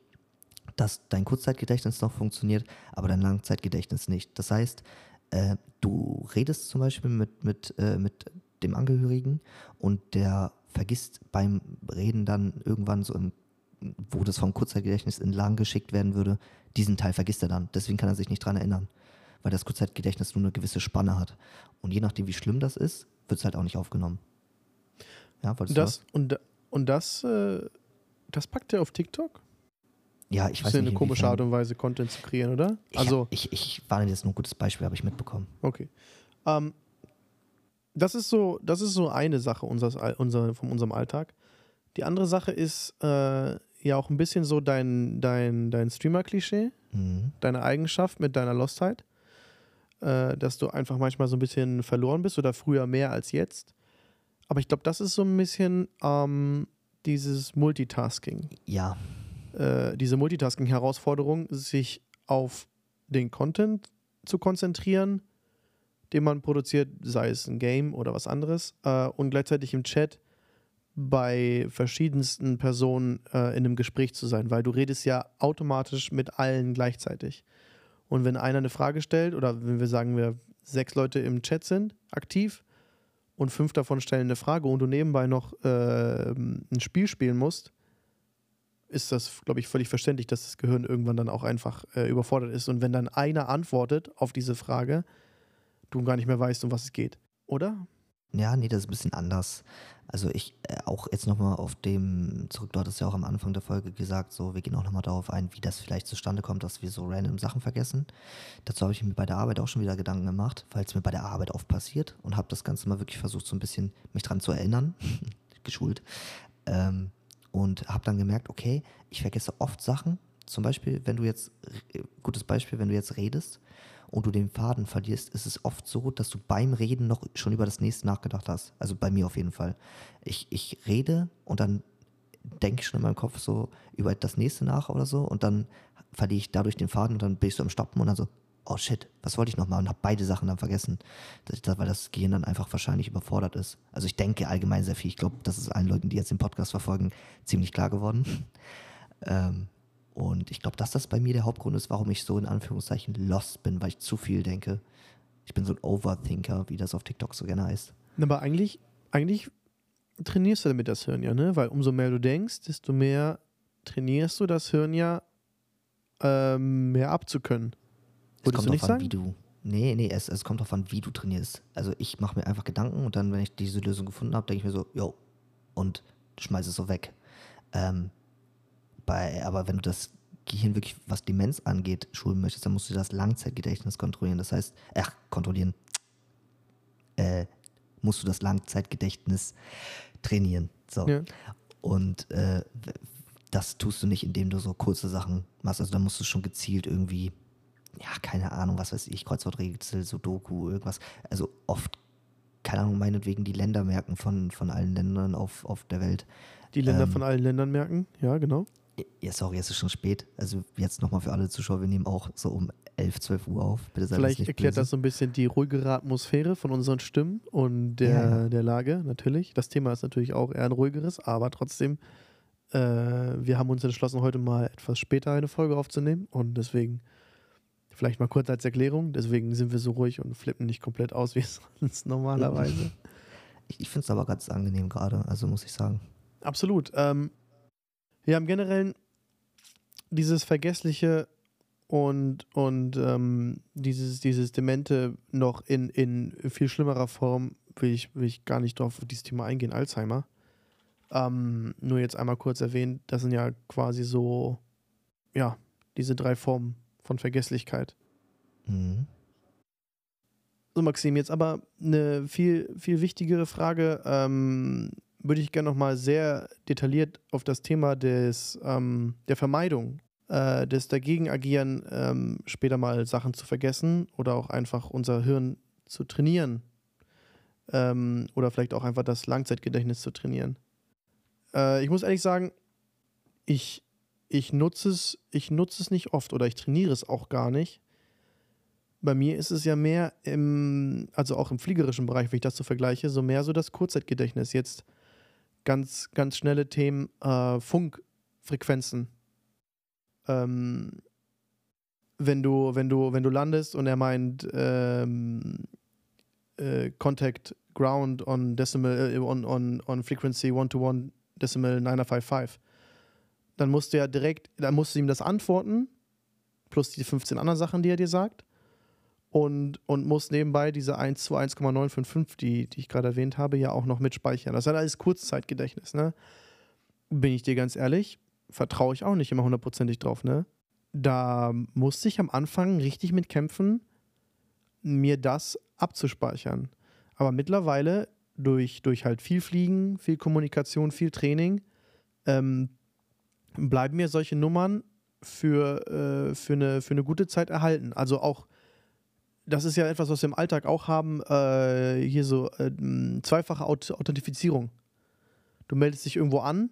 dass dein Kurzzeitgedächtnis noch funktioniert, aber dein Langzeitgedächtnis nicht. Das heißt, äh, du redest zum Beispiel mit, mit, äh, mit dem Angehörigen und der vergisst beim Reden dann irgendwann so im, wo das vom Kurzzeitgedächtnis in lang geschickt werden würde, diesen Teil vergisst er dann. Deswegen kann er sich nicht dran erinnern, weil das Kurzzeitgedächtnis nur eine gewisse Spanne hat. Und je nachdem, wie schlimm das ist, wird es halt auch nicht aufgenommen. Ja, Das, und, und das, äh, das packt er auf TikTok? Ja, ich Das weiß ist ja nicht. eine komische Art und Weise, Content zu kreieren, oder? Ich, Also, ich, ich war jetzt nur ein gutes Beispiel, habe ich mitbekommen. okay. Ähm, das, ist so, das ist so eine Sache unseres, unser, von unserem Alltag. Die andere Sache ist äh, ja auch ein bisschen so dein, dein, dein Streamer-Klischee, Mhm. deine Eigenschaft mit deiner Lostheit. Äh, dass du einfach manchmal so ein bisschen verloren bist oder früher mehr als jetzt. Aber ich glaube, das ist so ein bisschen ähm, dieses Multitasking. Ja, äh, diese Multitasking-Herausforderung, sich auf den Content zu konzentrieren, den man produziert, sei es ein Game oder was anderes, äh, und gleichzeitig im Chat bei verschiedensten Personen äh, in einem Gespräch zu sein, weil du redest ja automatisch mit allen gleichzeitig. Und wenn einer eine Frage stellt oder wenn wir sagen, wir sechs Leute im Chat sind aktiv und fünf davon stellen eine Frage und du nebenbei noch äh, ein Spiel spielen musst, ist das, glaube ich, völlig verständlich, dass das Gehirn irgendwann dann auch einfach äh, überfordert ist. Und wenn dann einer antwortet auf diese Frage, du gar nicht mehr weißt, um was es geht. Oder? Ja, nee, das ist ein bisschen anders. Also ich äh, auch jetzt nochmal auf dem zurück, du hattest ja auch am Anfang der Folge gesagt, so wir gehen auch nochmal darauf ein, wie das vielleicht zustande kommt, dass wir so random Sachen vergessen. Dazu habe ich mir bei der Arbeit auch schon wieder Gedanken gemacht, weil es mir bei der Arbeit oft passiert und habe das Ganze mal wirklich versucht, so ein bisschen mich dran zu erinnern, geschult. Ähm, und habe dann gemerkt, okay, ich vergesse oft Sachen. Zum Beispiel, wenn du jetzt, äh, gutes Beispiel, wenn du jetzt redest und du den Faden verlierst, ist es oft so, dass du beim Reden noch schon über das nächste nachgedacht hast. Also bei mir auf jeden Fall. Ich, ich rede und dann denke ich schon in meinem Kopf so über das nächste nach oder so und dann verliere ich dadurch den Faden und dann bin ich so im Stoppen und dann so, oh shit, was wollte ich nochmal und habe beide Sachen dann vergessen, weil das Gehirn dann einfach wahrscheinlich überfordert ist. Also ich denke allgemein sehr viel. Ich glaube, das ist allen Leuten, die jetzt den Podcast verfolgen, ziemlich klar geworden. ähm, und ich glaube, dass das bei mir der Hauptgrund ist, warum ich so in Anführungszeichen lost bin, weil ich zu viel denke. Ich bin so ein Overthinker, wie das auf TikTok so gerne heißt. Aber eigentlich, eigentlich trainierst du damit das Hirn ja, ne? Weil umso mehr du denkst, desto mehr trainierst du das Hirn ja ähm, mehr abzukönnen. Es kommt darauf an, wie du. Nee, nee, es, es kommt darauf an, wie du trainierst. Also ich mache mir einfach Gedanken und dann, wenn ich diese Lösung gefunden habe, denke ich mir so, yo, und schmeiße es so weg. Ähm, bei, aber wenn du das Gehirn wirklich, was Demenz angeht, schulen möchtest, dann musst du das Langzeitgedächtnis kontrollieren. Das heißt, ach, kontrollieren. Äh, musst du das Langzeitgedächtnis trainieren. So. Ja. Und äh, das tust du nicht, indem du so kurze Sachen machst. Also da musst du schon gezielt irgendwie, ja, keine Ahnung, was weiß ich, Kreuzworträtsel, Sudoku, irgendwas. Also oft, keine Ahnung, meinetwegen die Länder merken von, von allen Ländern auf, auf der Welt. Die Länder ähm, von allen Ländern merken, ja, genau. Ja, sorry, es ist schon spät. Also jetzt nochmal für alle Zuschauer, wir nehmen auch so um 11, 12 Uhr auf. Bitte Vielleicht erklärt böse. das so ein bisschen die ruhigere Atmosphäre von unseren Stimmen und der, ja. der Lage, natürlich. Das Thema ist natürlich auch eher ein ruhigeres, aber trotzdem, äh, wir haben uns entschlossen, heute mal etwas später eine Folge aufzunehmen und deswegen vielleicht mal kurz als Erklärung, deswegen sind wir so ruhig und flippen nicht komplett aus, wie sonst normalerweise. Ich, ich finde es aber ganz angenehm gerade, also muss ich sagen. Absolut. Ähm, wir haben generell dieses Vergessliche und, und ähm, dieses, dieses Demente noch in, in viel schlimmerer Form, will ich, will ich gar nicht drauf auf dieses Thema eingehen, Alzheimer. Ähm, nur jetzt einmal kurz erwähnt, das sind ja quasi so, ja, diese drei Formen von Vergesslichkeit. Mhm. So, Maxim, jetzt aber eine viel, viel wichtigere Frage. Ähm, würde ich gerne nochmal sehr detailliert auf das Thema des, ähm, der Vermeidung, äh, des Dagegenagieren, ähm, später mal Sachen zu vergessen oder auch einfach unser Hirn zu trainieren. Ähm, oder vielleicht auch einfach das Langzeitgedächtnis zu trainieren. Äh, ich muss ehrlich sagen, ich, ich nutze es, ich nutze es nicht oft oder ich trainiere es auch gar nicht. Bei mir ist es ja mehr im, also auch im fliegerischen Bereich, wenn ich das so vergleiche, so mehr so das Kurzzeitgedächtnis. Jetzt ganz, ganz schnelle Themen, äh, Funkfrequenzen. Ähm, wenn du, wenn du, wenn du landest und er meint ähm, äh, Contact Ground on Decimal äh, on, on, on Frequency 1 to 1 Decimal 955, dann musst du ja direkt, dann musst du ihm das antworten, plus die 15 anderen Sachen, die er dir sagt und, und muss nebenbei diese 1 zu 1,955, die, die ich gerade erwähnt habe, ja auch noch mitspeichern. Das ist alles Kurzzeitgedächtnis, ne? Bin ich dir ganz ehrlich, vertraue ich auch nicht immer hundertprozentig drauf, ne? Da musste ich am Anfang richtig mit kämpfen, mir das abzuspeichern. Aber mittlerweile, durch, durch halt viel Fliegen, viel Kommunikation, viel Training, ähm, bleiben mir solche Nummern für, äh, für, eine, für eine gute Zeit erhalten. Also auch das ist ja etwas, was wir im Alltag auch haben, äh, hier so äh, zweifache Aut Authentifizierung. Du meldest dich irgendwo an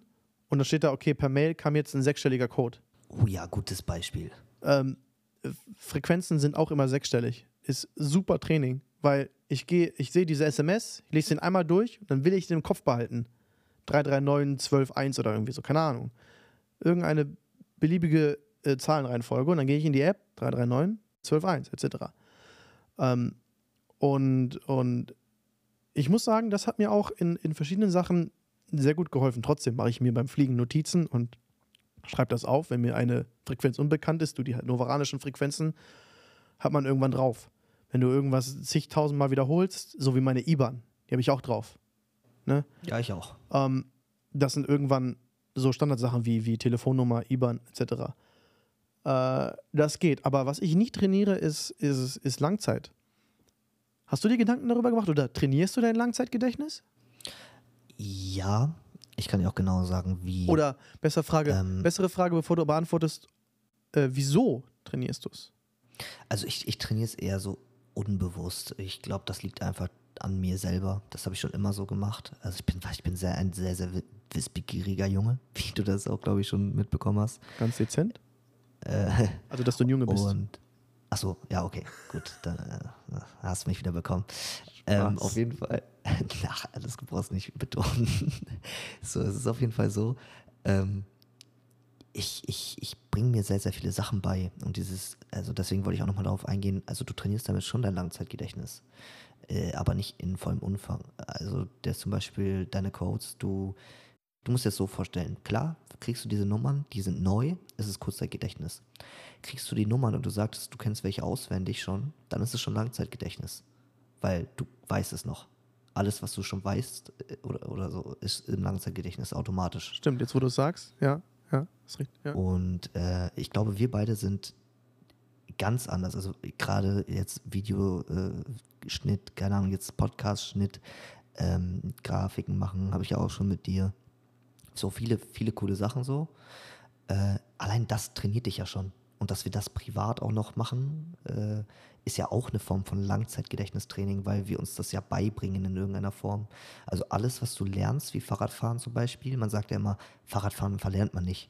und dann steht da, okay, per Mail kam jetzt ein sechsstelliger Code. Oh ja, gutes Beispiel. Ähm, Frequenzen sind auch immer sechsstellig. Ist super Training, weil ich gehe, ich sehe diese SMS, ich lese den einmal durch, dann will ich den im Kopf behalten. 339, 12, 1 oder irgendwie so, keine Ahnung. Irgendeine beliebige äh, Zahlenreihenfolge und dann gehe ich in die App, 339, 12, 1, etc. Ähm, und, und ich muss sagen, das hat mir auch in, in verschiedenen Sachen sehr gut geholfen. Trotzdem mache ich mir beim Fliegen Notizen und schreibe das auf. Wenn mir eine Frequenz unbekannt ist, du die novaranischen Frequenzen, hat man irgendwann drauf. Wenn du irgendwas zigtausendmal wiederholst, so wie meine IBAN, die habe ich auch drauf. Ne? Ja, ich auch. Ähm, das sind irgendwann so Standardsachen wie, wie Telefonnummer, IBAN etc. Äh, das geht. Aber was ich nicht trainiere, ist, ist, ist Langzeit. Hast du dir Gedanken darüber gemacht oder trainierst du dein Langzeitgedächtnis? Ja, ich kann dir auch genau sagen, wie. Oder bessere Frage, Ähm, bessere Frage, bevor du beantwortest, äh, wieso trainierst du es? Also ich, ich trainiere es eher so unbewusst. Ich glaube, das liegt einfach an mir selber. Das habe ich schon immer so gemacht. Also ich bin, ich bin sehr, ein sehr, sehr wissbegieriger Junge, wie du das auch, glaube ich, schon mitbekommen hast. Ganz dezent? Äh, Also, dass du ein Junge bist. und achso, ja, okay, gut, dann äh, hast du mich wieder bekommen. Ähm, auf jeden Fall, ach, alles du brauchst nicht betonen. so, es ist auf jeden Fall so, ähm, ich, ich, ich bringe mir sehr, sehr viele Sachen bei. Und dieses, also deswegen wollte ich auch nochmal darauf eingehen, also du trainierst damit schon dein Langzeitgedächtnis, äh, aber nicht in vollem Umfang. Also der zum Beispiel deine Codes, du, du musst dir das so vorstellen, klar, kriegst du diese Nummern, die sind neu, es ist Kurzzeitgedächtnis. Kriegst du die Nummern und du sagst, du kennst welche auswendig schon, dann ist es schon Langzeitgedächtnis, weil du weißt es noch. Alles, was du schon weißt äh, oder, oder so, ist im Langzeitgedächtnis automatisch. Stimmt, jetzt wo du es sagst, ja, ja, ist richtig. Ja. Und äh, ich glaube, wir beide sind ganz anders. Also gerade jetzt Videoschnitt, äh, keine Ahnung, jetzt Podcast-Schnitt, ähm, Grafiken machen, habe ich ja auch schon mit dir. So viele, viele coole Sachen so. Äh, allein das trainiert dich ja schon. Und dass wir das privat auch noch machen, äh, ist ja auch eine Form von Langzeitgedächtnistraining, weil wir uns das ja beibringen in irgendeiner Form. Also alles, was du lernst, wie Fahrradfahren zum Beispiel, man sagt ja immer, Fahrradfahren verlernt man nicht.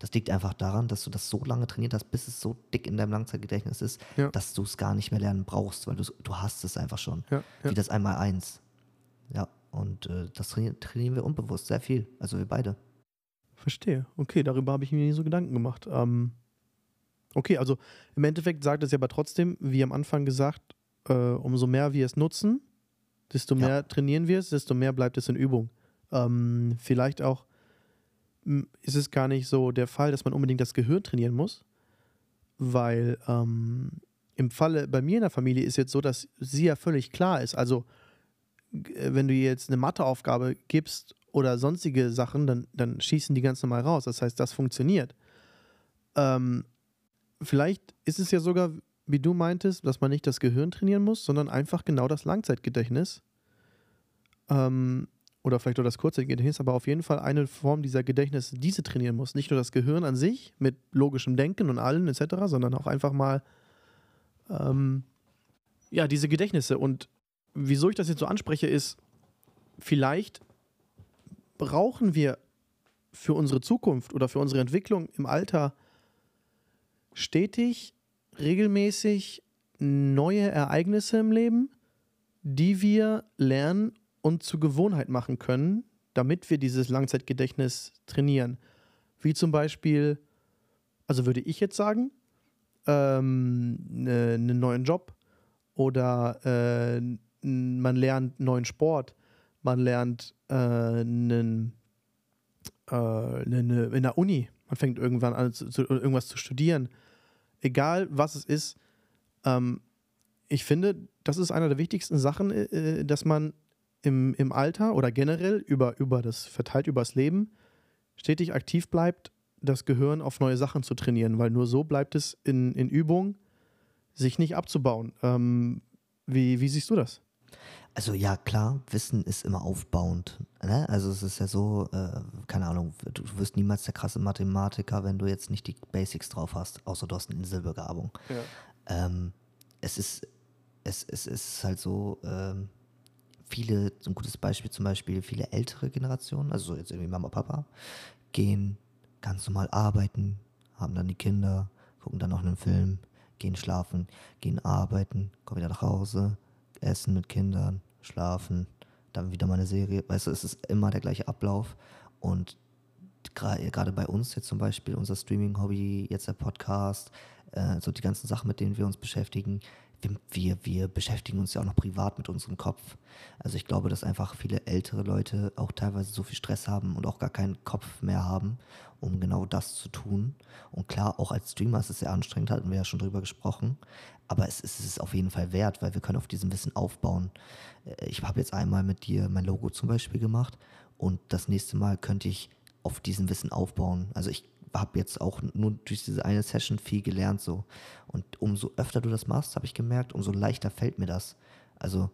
Das liegt einfach daran, dass du das so lange trainiert hast, bis es so dick in deinem Langzeitgedächtnis ist, Ja. dass du es gar nicht mehr lernen brauchst, weil du hast es einfach schon. Ja, ja. Wie das einmal eins. Ja, und äh, das trainieren, trainieren wir unbewusst sehr viel. Also wir beide. Verstehe. Okay, darüber habe ich mir nie so Gedanken gemacht. Ähm, okay, also im Endeffekt sagt es ja aber trotzdem, wie am Anfang gesagt, äh, umso mehr wir es nutzen, desto Ja. mehr trainieren wir es, desto mehr bleibt es in Übung. Ähm, vielleicht auch m, ist es gar nicht so der Fall, dass man unbedingt das Gehirn trainieren muss, weil ähm, im Falle bei mir in der Familie ist jetzt so, dass sie ja völlig klar ist. Also wenn du jetzt eine Matheaufgabe gibst oder sonstige Sachen, dann, dann schießen die ganz normal raus. Das heißt, das funktioniert. Ähm, vielleicht ist es ja sogar, wie du meintest, dass man nicht das Gehirn trainieren muss, sondern einfach genau das Langzeitgedächtnis. Ähm, oder vielleicht auch das Kurzzeitgedächtnis, aber auf jeden Fall eine Form dieser Gedächtnis, diese trainieren muss. Nicht nur das Gehirn an sich mit logischem Denken und allen etc., sondern auch einfach mal ähm, ja, diese Gedächtnisse. Und wieso ich das jetzt so anspreche, ist, vielleicht brauchen wir für unsere Zukunft oder für unsere Entwicklung im Alter stetig, regelmäßig neue Ereignisse im Leben, die wir lernen und zur Gewohnheit machen können, damit wir dieses Langzeitgedächtnis trainieren. Wie zum Beispiel, also würde ich jetzt sagen, ähm, ne- einen neuen Job oder äh, man lernt neuen Sport, man lernt äh, einen, äh, eine, in der Uni, man fängt irgendwann an, zu, zu, irgendwas zu studieren. Egal was es ist, ähm, ich finde, das ist einer der wichtigsten Sachen, äh, dass man im, im Alter oder generell über, über das, verteilt übers Leben, stetig aktiv bleibt, das Gehirn auf neue Sachen zu trainieren, weil nur so bleibt es in, in Übung, sich nicht abzubauen. Ähm, wie, wie siehst du das? Also ja, klar, Wissen ist immer aufbauend. Ne? Also es ist ja so, äh, keine Ahnung, du wirst niemals der krasse Mathematiker, wenn du jetzt nicht die Basics drauf hast, außer du hast eine Inselbegabung. Ähm, es ist, es, es ist halt so, ähm, viele, so ein gutes Beispiel zum Beispiel, viele ältere Generationen, also so jetzt irgendwie Mama, Papa, gehen ganz normal arbeiten, haben dann die Kinder, gucken dann noch einen Film, gehen schlafen, gehen arbeiten, kommen wieder nach Hause, essen mit Kindern, schlafen, dann wieder mal eine Serie. Weißt du, es ist immer der gleiche Ablauf. Und gerade bei uns jetzt zum Beispiel, unser Streaming-Hobby, jetzt der Podcast, äh, so die ganzen Sachen, mit denen wir uns beschäftigen, wir, wir beschäftigen uns ja auch noch privat mit unserem Kopf. Also ich glaube, dass einfach viele ältere Leute auch teilweise so viel Stress haben und auch gar keinen Kopf mehr haben, um genau das zu tun. Und klar, auch als Streamer ist es sehr anstrengend, hatten wir ja schon drüber gesprochen. Aber es ist es auf jeden Fall wert, weil wir können auf diesem Wissen aufbauen. Äh, ich habe jetzt einmal mit dir mein Logo zum Beispiel gemacht und das nächste Mal könnte ich auf diesem Wissen aufbauen. Also ich habe jetzt auch nur durch diese eine Session viel gelernt so. Und umso öfter du das machst, habe ich gemerkt, umso leichter fällt mir das. Also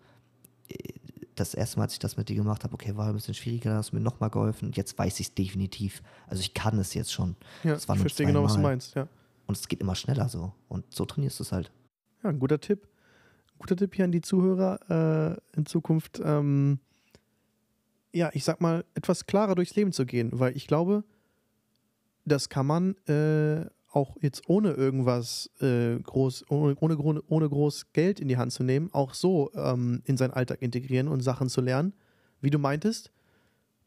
äh, das erste Mal, als ich das mit dir gemacht habe, okay, war ein bisschen schwieriger, hast du mir nochmal geholfen. Jetzt weiß ich es definitiv. Also ich kann es jetzt schon. Ja, ich verstehe genau, was du meinst, ja. Und es geht immer schneller so. Und so trainierst du es halt. Ja, ein guter Tipp. Ein guter Tipp hier an die Zuhörer äh, in Zukunft. Ähm, ja, ich sag mal, etwas klarer durchs Leben zu gehen, weil ich glaube, das kann man äh, auch jetzt ohne irgendwas äh, groß, ohne, ohne, ohne groß Geld in die Hand zu nehmen, auch so ähm, in seinen Alltag integrieren und Sachen zu lernen. Wie du meintest,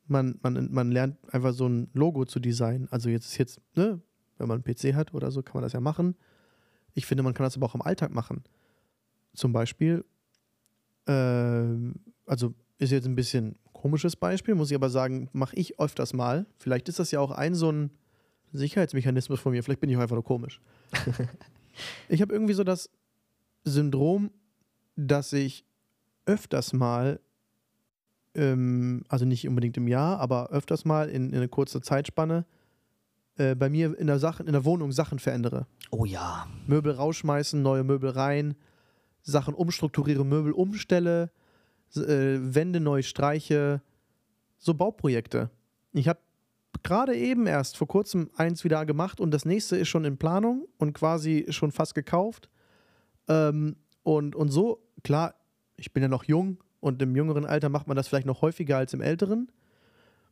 man, man, man lernt einfach so ein Logo zu designen. Also jetzt ist jetzt, ne, wenn man einen PC hat oder so, kann man das ja machen. Ich finde, man kann das aber auch im Alltag machen. Zum Beispiel, äh, also ist jetzt ein bisschen komisches Beispiel, muss ich aber sagen, mache ich öfters mal. Vielleicht ist das ja auch ein so ein Sicherheitsmechanismus von mir. Vielleicht bin ich auch einfach nur komisch. ich habe irgendwie so das Syndrom, dass ich öfters mal, ähm, also nicht unbedingt im Jahr, aber öfters mal in, in einer kurzen Zeitspanne äh, bei mir in der, Sache, in der Wohnung Sachen verändere. Oh ja. Möbel rausschmeißen, neue Möbel rein, Sachen umstrukturiere, Möbel umstelle, äh, Wände neu streiche, so Bauprojekte. Ich habe gerade eben erst vor kurzem eins wieder gemacht und das nächste ist schon in Planung und quasi schon fast gekauft. Ähm, und, und so, klar, ich bin ja noch jung und im jüngeren Alter macht man das vielleicht noch häufiger als im älteren.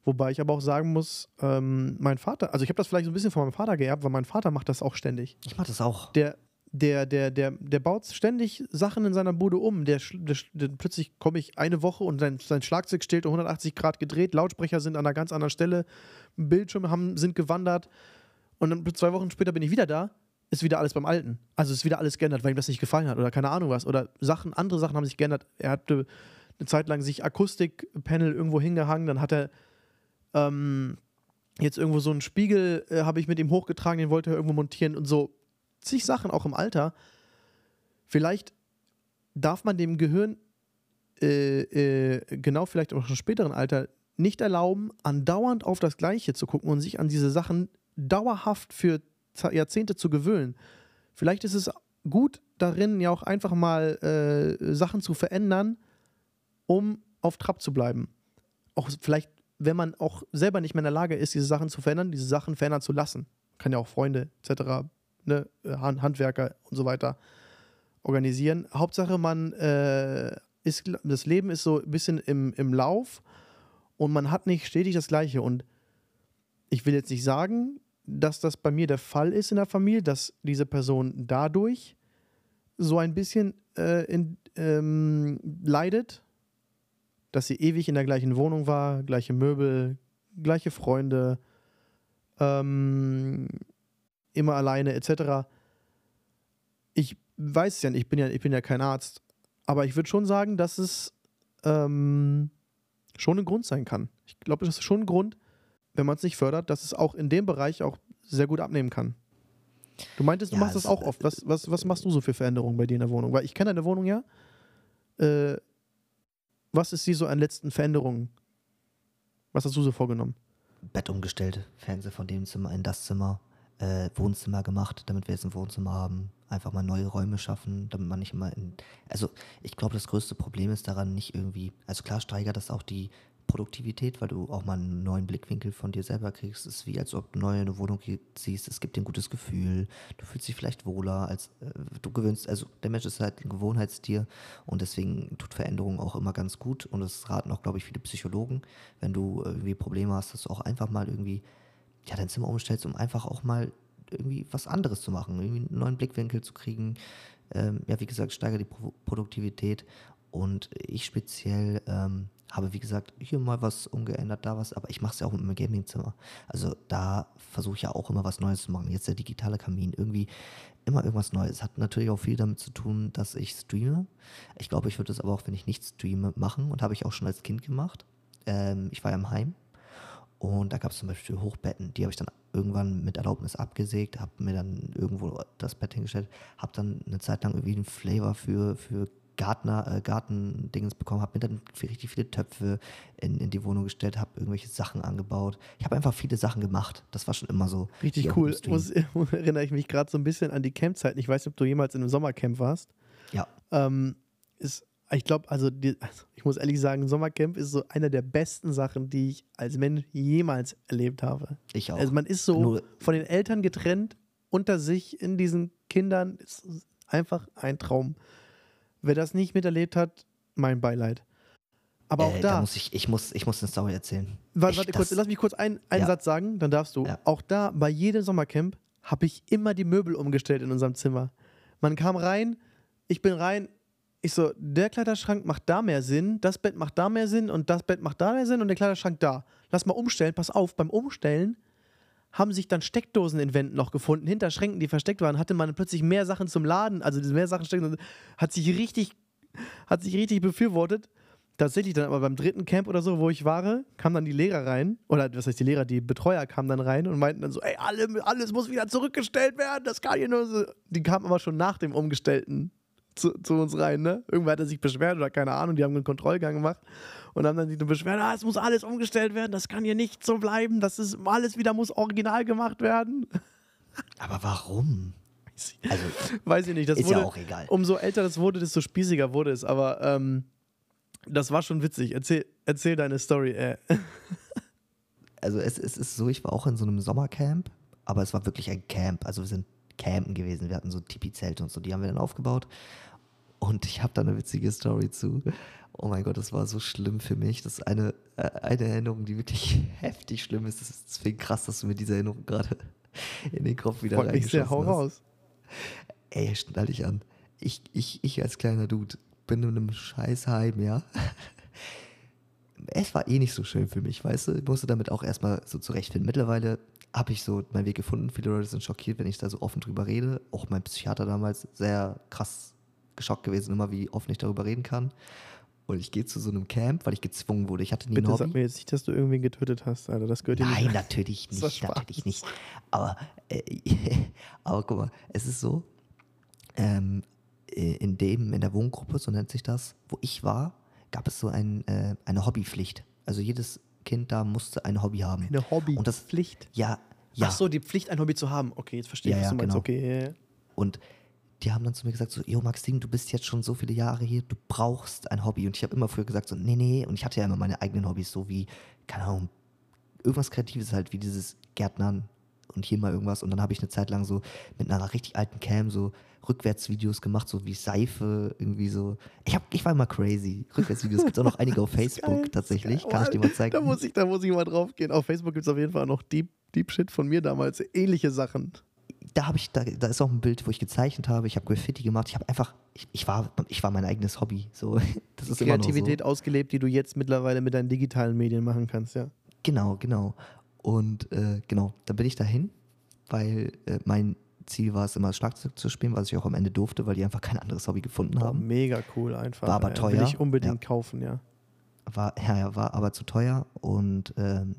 Wobei ich aber auch sagen muss, ähm, mein Vater, also ich habe das vielleicht so ein bisschen von meinem Vater geerbt, weil mein Vater macht das auch ständig. Ich mache das auch. Der, der, der, der, der baut ständig Sachen in seiner Bude um. Der, der, der plötzlich komme ich eine Woche und sein, sein Schlagzeug steht um 180 Grad gedreht, Lautsprecher sind an einer ganz anderen Stelle, Bildschirme haben, sind gewandert und dann zwei Wochen später bin ich wieder da, ist wieder alles beim Alten. Also ist wieder alles geändert, weil ihm das nicht gefallen hat oder keine Ahnung was. Oder Sachen, andere Sachen haben sich geändert. Er hatte eine Zeit lang sich Akustikpanel irgendwo hingehangen, dann hat er ähm, jetzt irgendwo so einen Spiegel, äh, habe ich mit ihm hochgetragen, den wollte er irgendwo montieren und so zig Sachen, auch im Alter. Vielleicht darf man dem Gehirn äh, äh, genau vielleicht auch im späteren Alter nicht erlauben, andauernd auf das Gleiche zu gucken und sich an diese Sachen dauerhaft für Jahrzehnte zu gewöhnen. Vielleicht ist es gut darin, ja auch einfach mal äh, Sachen zu verändern, um auf Trab zu bleiben. Auch vielleicht, wenn man auch selber nicht mehr in der Lage ist, diese Sachen zu verändern, diese Sachen verändern zu lassen. Kann ja auch Freunde etc ne, Handwerker und so weiter organisieren. Hauptsache, man äh, ist, das Leben ist so ein bisschen im, im Lauf und man hat nicht stetig das Gleiche. Und ich will jetzt nicht sagen, dass das bei mir der Fall ist in der Familie, dass diese Person dadurch so ein bisschen äh, in, ähm, leidet, dass sie ewig in der gleichen Wohnung war, gleiche Möbel, gleiche Freunde, ähm, immer alleine etc. Ich weiß es ja nicht, ich bin ja, ich bin ja kein Arzt, aber ich würde schon sagen, dass es ähm, schon ein Grund sein kann. Ich glaube, das ist schon ein Grund, wenn man es nicht fördert, dass es auch in dem Bereich auch sehr gut abnehmen kann. Du meintest, du ja, machst das auch oft. Was, was, was machst du so für Veränderungen bei dir in der Wohnung? Weil ich kenne deine Wohnung ja. Äh, was ist die so an letzten Veränderungen? Was hast du so vorgenommen? Bett umgestellt, Fernseher von dem Zimmer in das Zimmer, äh, Wohnzimmer gemacht, damit wir jetzt ein Wohnzimmer haben. Einfach mal neue Räume schaffen, damit man nicht immer in. Also, ich glaube, das größte Problem ist daran nicht irgendwie. Also, klar steigert das auch die Produktivität, weil du auch mal einen neuen Blickwinkel von dir selber kriegst. Es ist wie, als ob du neu in eine Wohnung ziehst. Es gibt dir ein gutes Gefühl. Du fühlst dich vielleicht wohler, als äh, du gewöhnst. Also, der Mensch ist halt ein Gewohnheitstier und deswegen tut Veränderung auch immer ganz gut. Und das raten auch, glaube ich, viele Psychologen. Wenn du irgendwie Probleme hast, dass du auch einfach mal irgendwie ja, dein Zimmer umstellst, um einfach auch mal irgendwie was anderes zu machen, irgendwie einen neuen Blickwinkel zu kriegen. Ähm, ja, wie gesagt, steigere die Pro Produktivität. Und ich speziell ähm, habe, wie gesagt, hier mal was umgeändert, da was, aber ich mache es ja auch mit meinem Gamingzimmer. Also da versuche ich ja auch immer was Neues zu machen. Jetzt der digitale Kamin, irgendwie immer irgendwas Neues. Hat natürlich auch viel damit zu tun, dass ich streame. Ich glaube, ich würde es aber auch, wenn ich nicht streame, machen und habe ich auch schon als Kind gemacht. Ähm, ich war ja im Heim und da gab es zum Beispiel Hochbetten, die habe ich dann irgendwann mit Erlaubnis abgesägt, habe mir dann irgendwo das Bett hingestellt, habe dann eine Zeit lang irgendwie einen Flavor für, für Gartner, äh, Gartendingens bekommen, habe mir dann richtig viele Töpfe in, in die Wohnung gestellt, habe irgendwelche Sachen angebaut. Ich habe einfach viele Sachen gemacht. Das war schon immer so. Richtig cool. Muss, erinnere ich mich gerade so ein bisschen an die Campzeiten. Ich weiß nicht, ob du jemals in einem Sommercamp warst. Ja. Ähm, ist, ich glaube, also, also, ich muss ehrlich sagen, Sommercamp ist so einer der besten Sachen, die ich als Mensch jemals erlebt habe. Ich auch. Also man ist so Nur von den Eltern getrennt, unter sich in diesen Kindern. Ist einfach ein Traum. Wer das nicht miterlebt hat, mein Beileid. Aber auch äh, da, da. muss ich, ich, muss, ich muss eine Story erzählen. Warte, warte kurz, lass mich kurz ein, einen ja. Satz sagen, dann darfst du. Ja. Auch da, bei jedem Sommercamp, habe ich immer die Möbel umgestellt in unserem Zimmer. Man kam rein, ich bin rein, ich so, der Kleiderschrank macht da mehr Sinn, das Bett macht da mehr Sinn und das Bett macht da mehr Sinn und der Kleiderschrank da. Lass mal umstellen, pass auf, beim Umstellen haben sich dann Steckdosen in Wänden noch gefunden, hinter Schränken, die versteckt waren, hatte man plötzlich mehr Sachen zum Laden, also mehr Sachen stecken, hat sich richtig, hat sich richtig befürwortet. Tatsächlich dann aber beim dritten Camp oder so, wo ich war, kamen dann die Lehrer rein, oder was heißt die Lehrer, die Betreuer kamen dann rein und meinten dann so, ey, alle, alles muss wieder zurückgestellt werden, das kann hier nur so. Die kamen aber schon nach dem Umgestellten zu, zu, uns rein, ne? Irgendwer hat er sich beschwert oder keine Ahnung, die haben einen Kontrollgang gemacht und haben dann sich beschwert, ah, es muss alles umgestellt werden, das kann hier nicht so bleiben, das ist alles wieder muss original gemacht werden. Aber warum? Also, Weiß ich nicht. Das ist wurde, ja auch egal. Umso älter das wurde, desto spießiger wurde es. Aber ähm, das war schon witzig. Erzähl, erzähl deine Story. Äh. Also es, es ist so, ich war auch in so einem Sommercamp, aber es war wirklich ein Camp. Also wir sind campen gewesen. Wir hatten so Tipi-Zelte und so, die haben wir dann aufgebaut. Und ich habe da eine witzige Story zu. Oh mein Gott, das war so schlimm für mich. Das ist eine, äh, eine Erinnerung, die wirklich heftig schlimm ist. Deswegen krass, dass du mir diese Erinnerung gerade in den Kopf wieder Freut mich sehr, hau raus. Ey, schnall dich an. Ich, ich, ich als kleiner Dude bin in einem Scheißheim, ja. Es war eh nicht so schön für mich, weißt du? Ich musste damit auch erstmal so zurechtfinden. Mittlerweile habe ich so meinen Weg gefunden. Viele Leute sind schockiert, wenn ich da so offen drüber rede. Auch mein Psychiater damals sehr krass geschockt gewesen, immer wie offen ich darüber reden kann. Und ich gehe zu so einem Camp, weil ich gezwungen wurde. Ich hatte nie Bitte ein Hobby. sag mir jetzt nicht, dass du irgendwen getötet hast, Alter. Das gehört dir nicht. Nein, natürlich nicht. natürlich nicht. Aber, äh, aber guck mal, es ist so, ähm, in dem, in der Wohngruppe, so nennt sich das, wo ich war, gab es so ein, äh, eine Hobbypflicht. Also jedes Kind da musste ein Hobby haben. Eine Hobbypflicht? Ja, ja. Ach so, die Pflicht, ein Hobby zu haben. Okay, jetzt verstehe ich, ja, was ja, du meinst. Genau. Okay. Und die haben dann zu mir gesagt so, Jo Maxim, du bist jetzt schon so viele Jahre hier, du brauchst ein Hobby. Und ich habe immer früher gesagt so, nee, nee. Und ich hatte ja immer meine eigenen Hobbys, so wie, keine Ahnung, irgendwas Kreatives halt, wie dieses Gärtnern und hier mal irgendwas. Und dann habe ich eine Zeit lang so mit einer richtig alten Cam so Rückwärtsvideos gemacht, so wie Seife, irgendwie so. Ich, hab, ich war immer crazy. Rückwärtsvideos gibt es auch noch einige auf Facebook geil, tatsächlich. Kann ich dir mal zeigen. Da muss ich, da muss ich mal drauf gehen. Auf Facebook gibt es auf jeden Fall noch Deep, Deep Shit von mir damals, ähnliche Sachen. Da habe ich, da, da ist auch ein Bild, wo ich gezeichnet habe. Ich habe Graffiti gemacht. Ich habe einfach, ich, ich, war, ich war mein eigenes Hobby. So, das ist Kreativität so. ausgelebt, die du jetzt mittlerweile mit deinen digitalen Medien machen kannst, ja. Genau, genau. Und äh, genau, da bin ich dahin, weil äh, mein Ziel war es immer, Schlagzeug zu spielen, was ich auch am Ende durfte, weil die einfach kein anderes Hobby gefunden haben. Oh, mega cool einfach. War aber teuer. Will ich unbedingt ja. kaufen, ja. War, ja, ja, war aber zu teuer und ähm,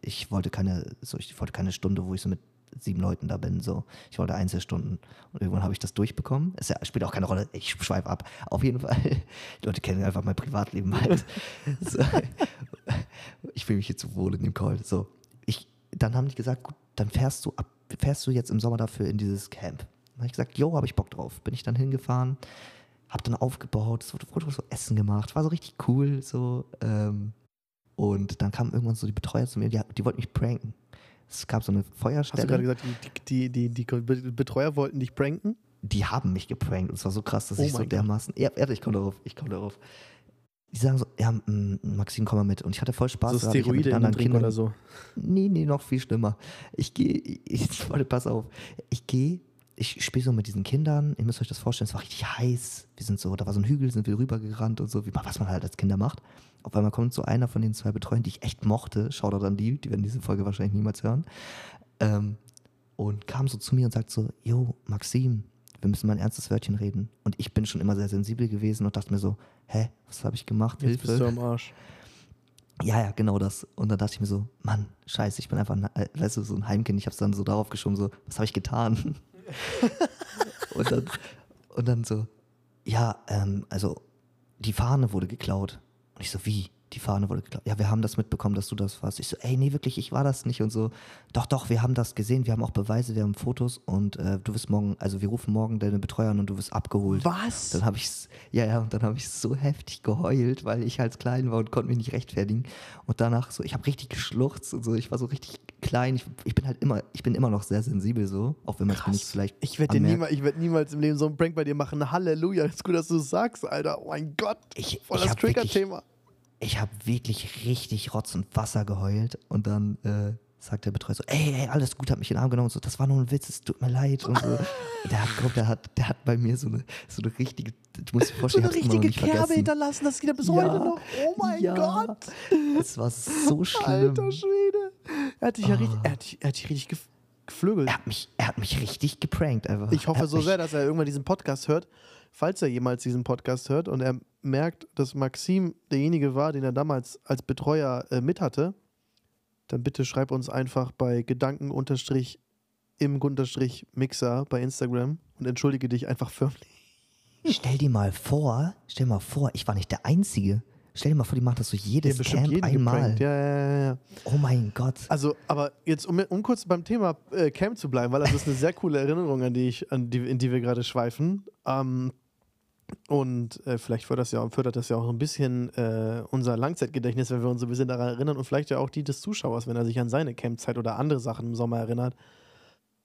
ich wollte keine, so, ich wollte keine Stunde, wo ich so mit sieben Leuten da bin. So. Ich wollte Einzelstunden. Und irgendwann habe ich das durchbekommen. Es spielt auch keine Rolle. Ich schweife ab. Auf jeden Fall. Die Leute kennen einfach mein Privatleben halt. so. Ich fühle mich hier zu wohl in dem Call. So. Dann haben die gesagt, gut, dann fährst du ab fährst du jetzt im Sommer dafür in dieses Camp? Dann habe ich gesagt, jo, habe ich Bock drauf. Bin ich dann hingefahren, habe dann aufgebaut, es wurde, so Essen gemacht, war so richtig cool, so. Ähm, und dann kamen irgendwann so die Betreuer zu mir, die, die wollten mich pranken. Es gab so eine Feuerstelle. Hast du gerade gesagt, die, die, die, die, Betreuer wollten dich pranken? Die haben mich geprankt und es war so krass, dass oh ich so dermaßen. Ja, ehrlich, ich komme darauf, ich komme darauf. Die sagen so, ja, mm, Maxim, komm mal mit. Und ich hatte voll Spaß. So da ich Steroide in anderen Kindern- oder so. Nee, nee, noch viel schlimmer. Ich gehe, ich, warte, pass auf. Ich gehe, ich spiele so mit diesen Kindern. Ihr müsst euch das vorstellen, es war richtig heiß. Wir sind so, da war so ein Hügel, sind wir rübergerannt und so, wie, was man halt als Kinder macht. Auf einmal kommt so einer von den zwei Betreuern, die ich echt mochte. Schaut an die, die werden diese Folge wahrscheinlich niemals hören. Ähm, und kam so zu mir und sagt so, yo, Maxim, wir müssen mal ein ernstes Wörtchen reden. Und ich bin schon immer sehr sensibel gewesen und dachte mir so, hä, was habe ich gemacht? Jetzt bist du am Arsch. Ja, ja, genau das. Und dann dachte ich mir so, Mann, scheiße, ich bin einfach, ein, äh, weißt du, so ein Heimkind. Ich habe es dann so darauf geschoben, so, was habe ich getan? und, dann, und dann so, ja, ähm, also die Fahne wurde geklaut. Und ich so, wie? Die Fahne wurde geklaut. Ja, wir haben das mitbekommen, dass du das warst. Ich so, ey, nee, wirklich, ich war das nicht und so. Doch, doch, wir haben das gesehen, wir haben auch Beweise, wir haben Fotos und äh, du wirst morgen, also wir rufen morgen deine Betreuer an und du wirst abgeholt. Was? Dann habe ich ja, ja, und dann habe ich so heftig geheult, weil ich halt klein war und konnte mich nicht rechtfertigen. Und danach so, ich habe richtig geschluchzt und so, ich war so richtig klein. Ich, ich bin halt immer, ich bin immer noch sehr sensibel so, auch wenn man es nicht vielleicht. Ich werde niemals, ich werd niemals im Leben so einen Prank bei dir machen. Halleluja, ist gut, dass du es sagst, Alter. Oh mein Gott. Ich- Voll ich das Trigger-Thema. Ich habe wirklich richtig Rotz und Wasser geheult und dann äh, sagt der Betreuer so, ey, ey, alles gut, hat mich in den Arm genommen und so, das war nur ein Witz, es tut mir leid und so. der, hat, glaub, der, hat, der hat bei mir so eine, so eine richtige, du musst dir So vorstellen, eine immer noch richtige Kerbe vergessen. hinterlassen, das geht ja bis Ja. heute noch. Oh mein Ja. Gott. Es war so schlimm. Alter Schwede. Er hat dich ja richtig, er hat, dich- er hat dich richtig gef geflügelt. Er hat mich, er hat mich richtig geprankt einfach. Ich hoffe so sehr, dass er irgendwann diesen Podcast hört. Falls er jemals diesen Podcast hört und er merkt, dass Maxim derjenige war, den er damals als Betreuer äh, mit hatte, dann bitte schreib uns einfach bei Gedanken im Mixer bei Instagram und entschuldige dich einfach förmlich. Stell dir mal vor, stell dir mal vor, ich war nicht der Einzige. Stell dir mal vor, die machen das so jedes Camp einmal. Ja, ja, ja, ja. Oh mein Gott. Also, aber jetzt, um, um kurz beim Thema äh, Camp zu bleiben, weil das ist eine sehr coole Erinnerung, an die ich, an die, in die wir gerade schweifen. Ähm, und äh, vielleicht fördert das, ja, fördert das ja auch ein bisschen äh, unser Langzeitgedächtnis, wenn wir uns so ein bisschen daran erinnern und vielleicht ja auch die des Zuschauers, wenn er sich an seine Campzeit oder andere Sachen im Sommer erinnert.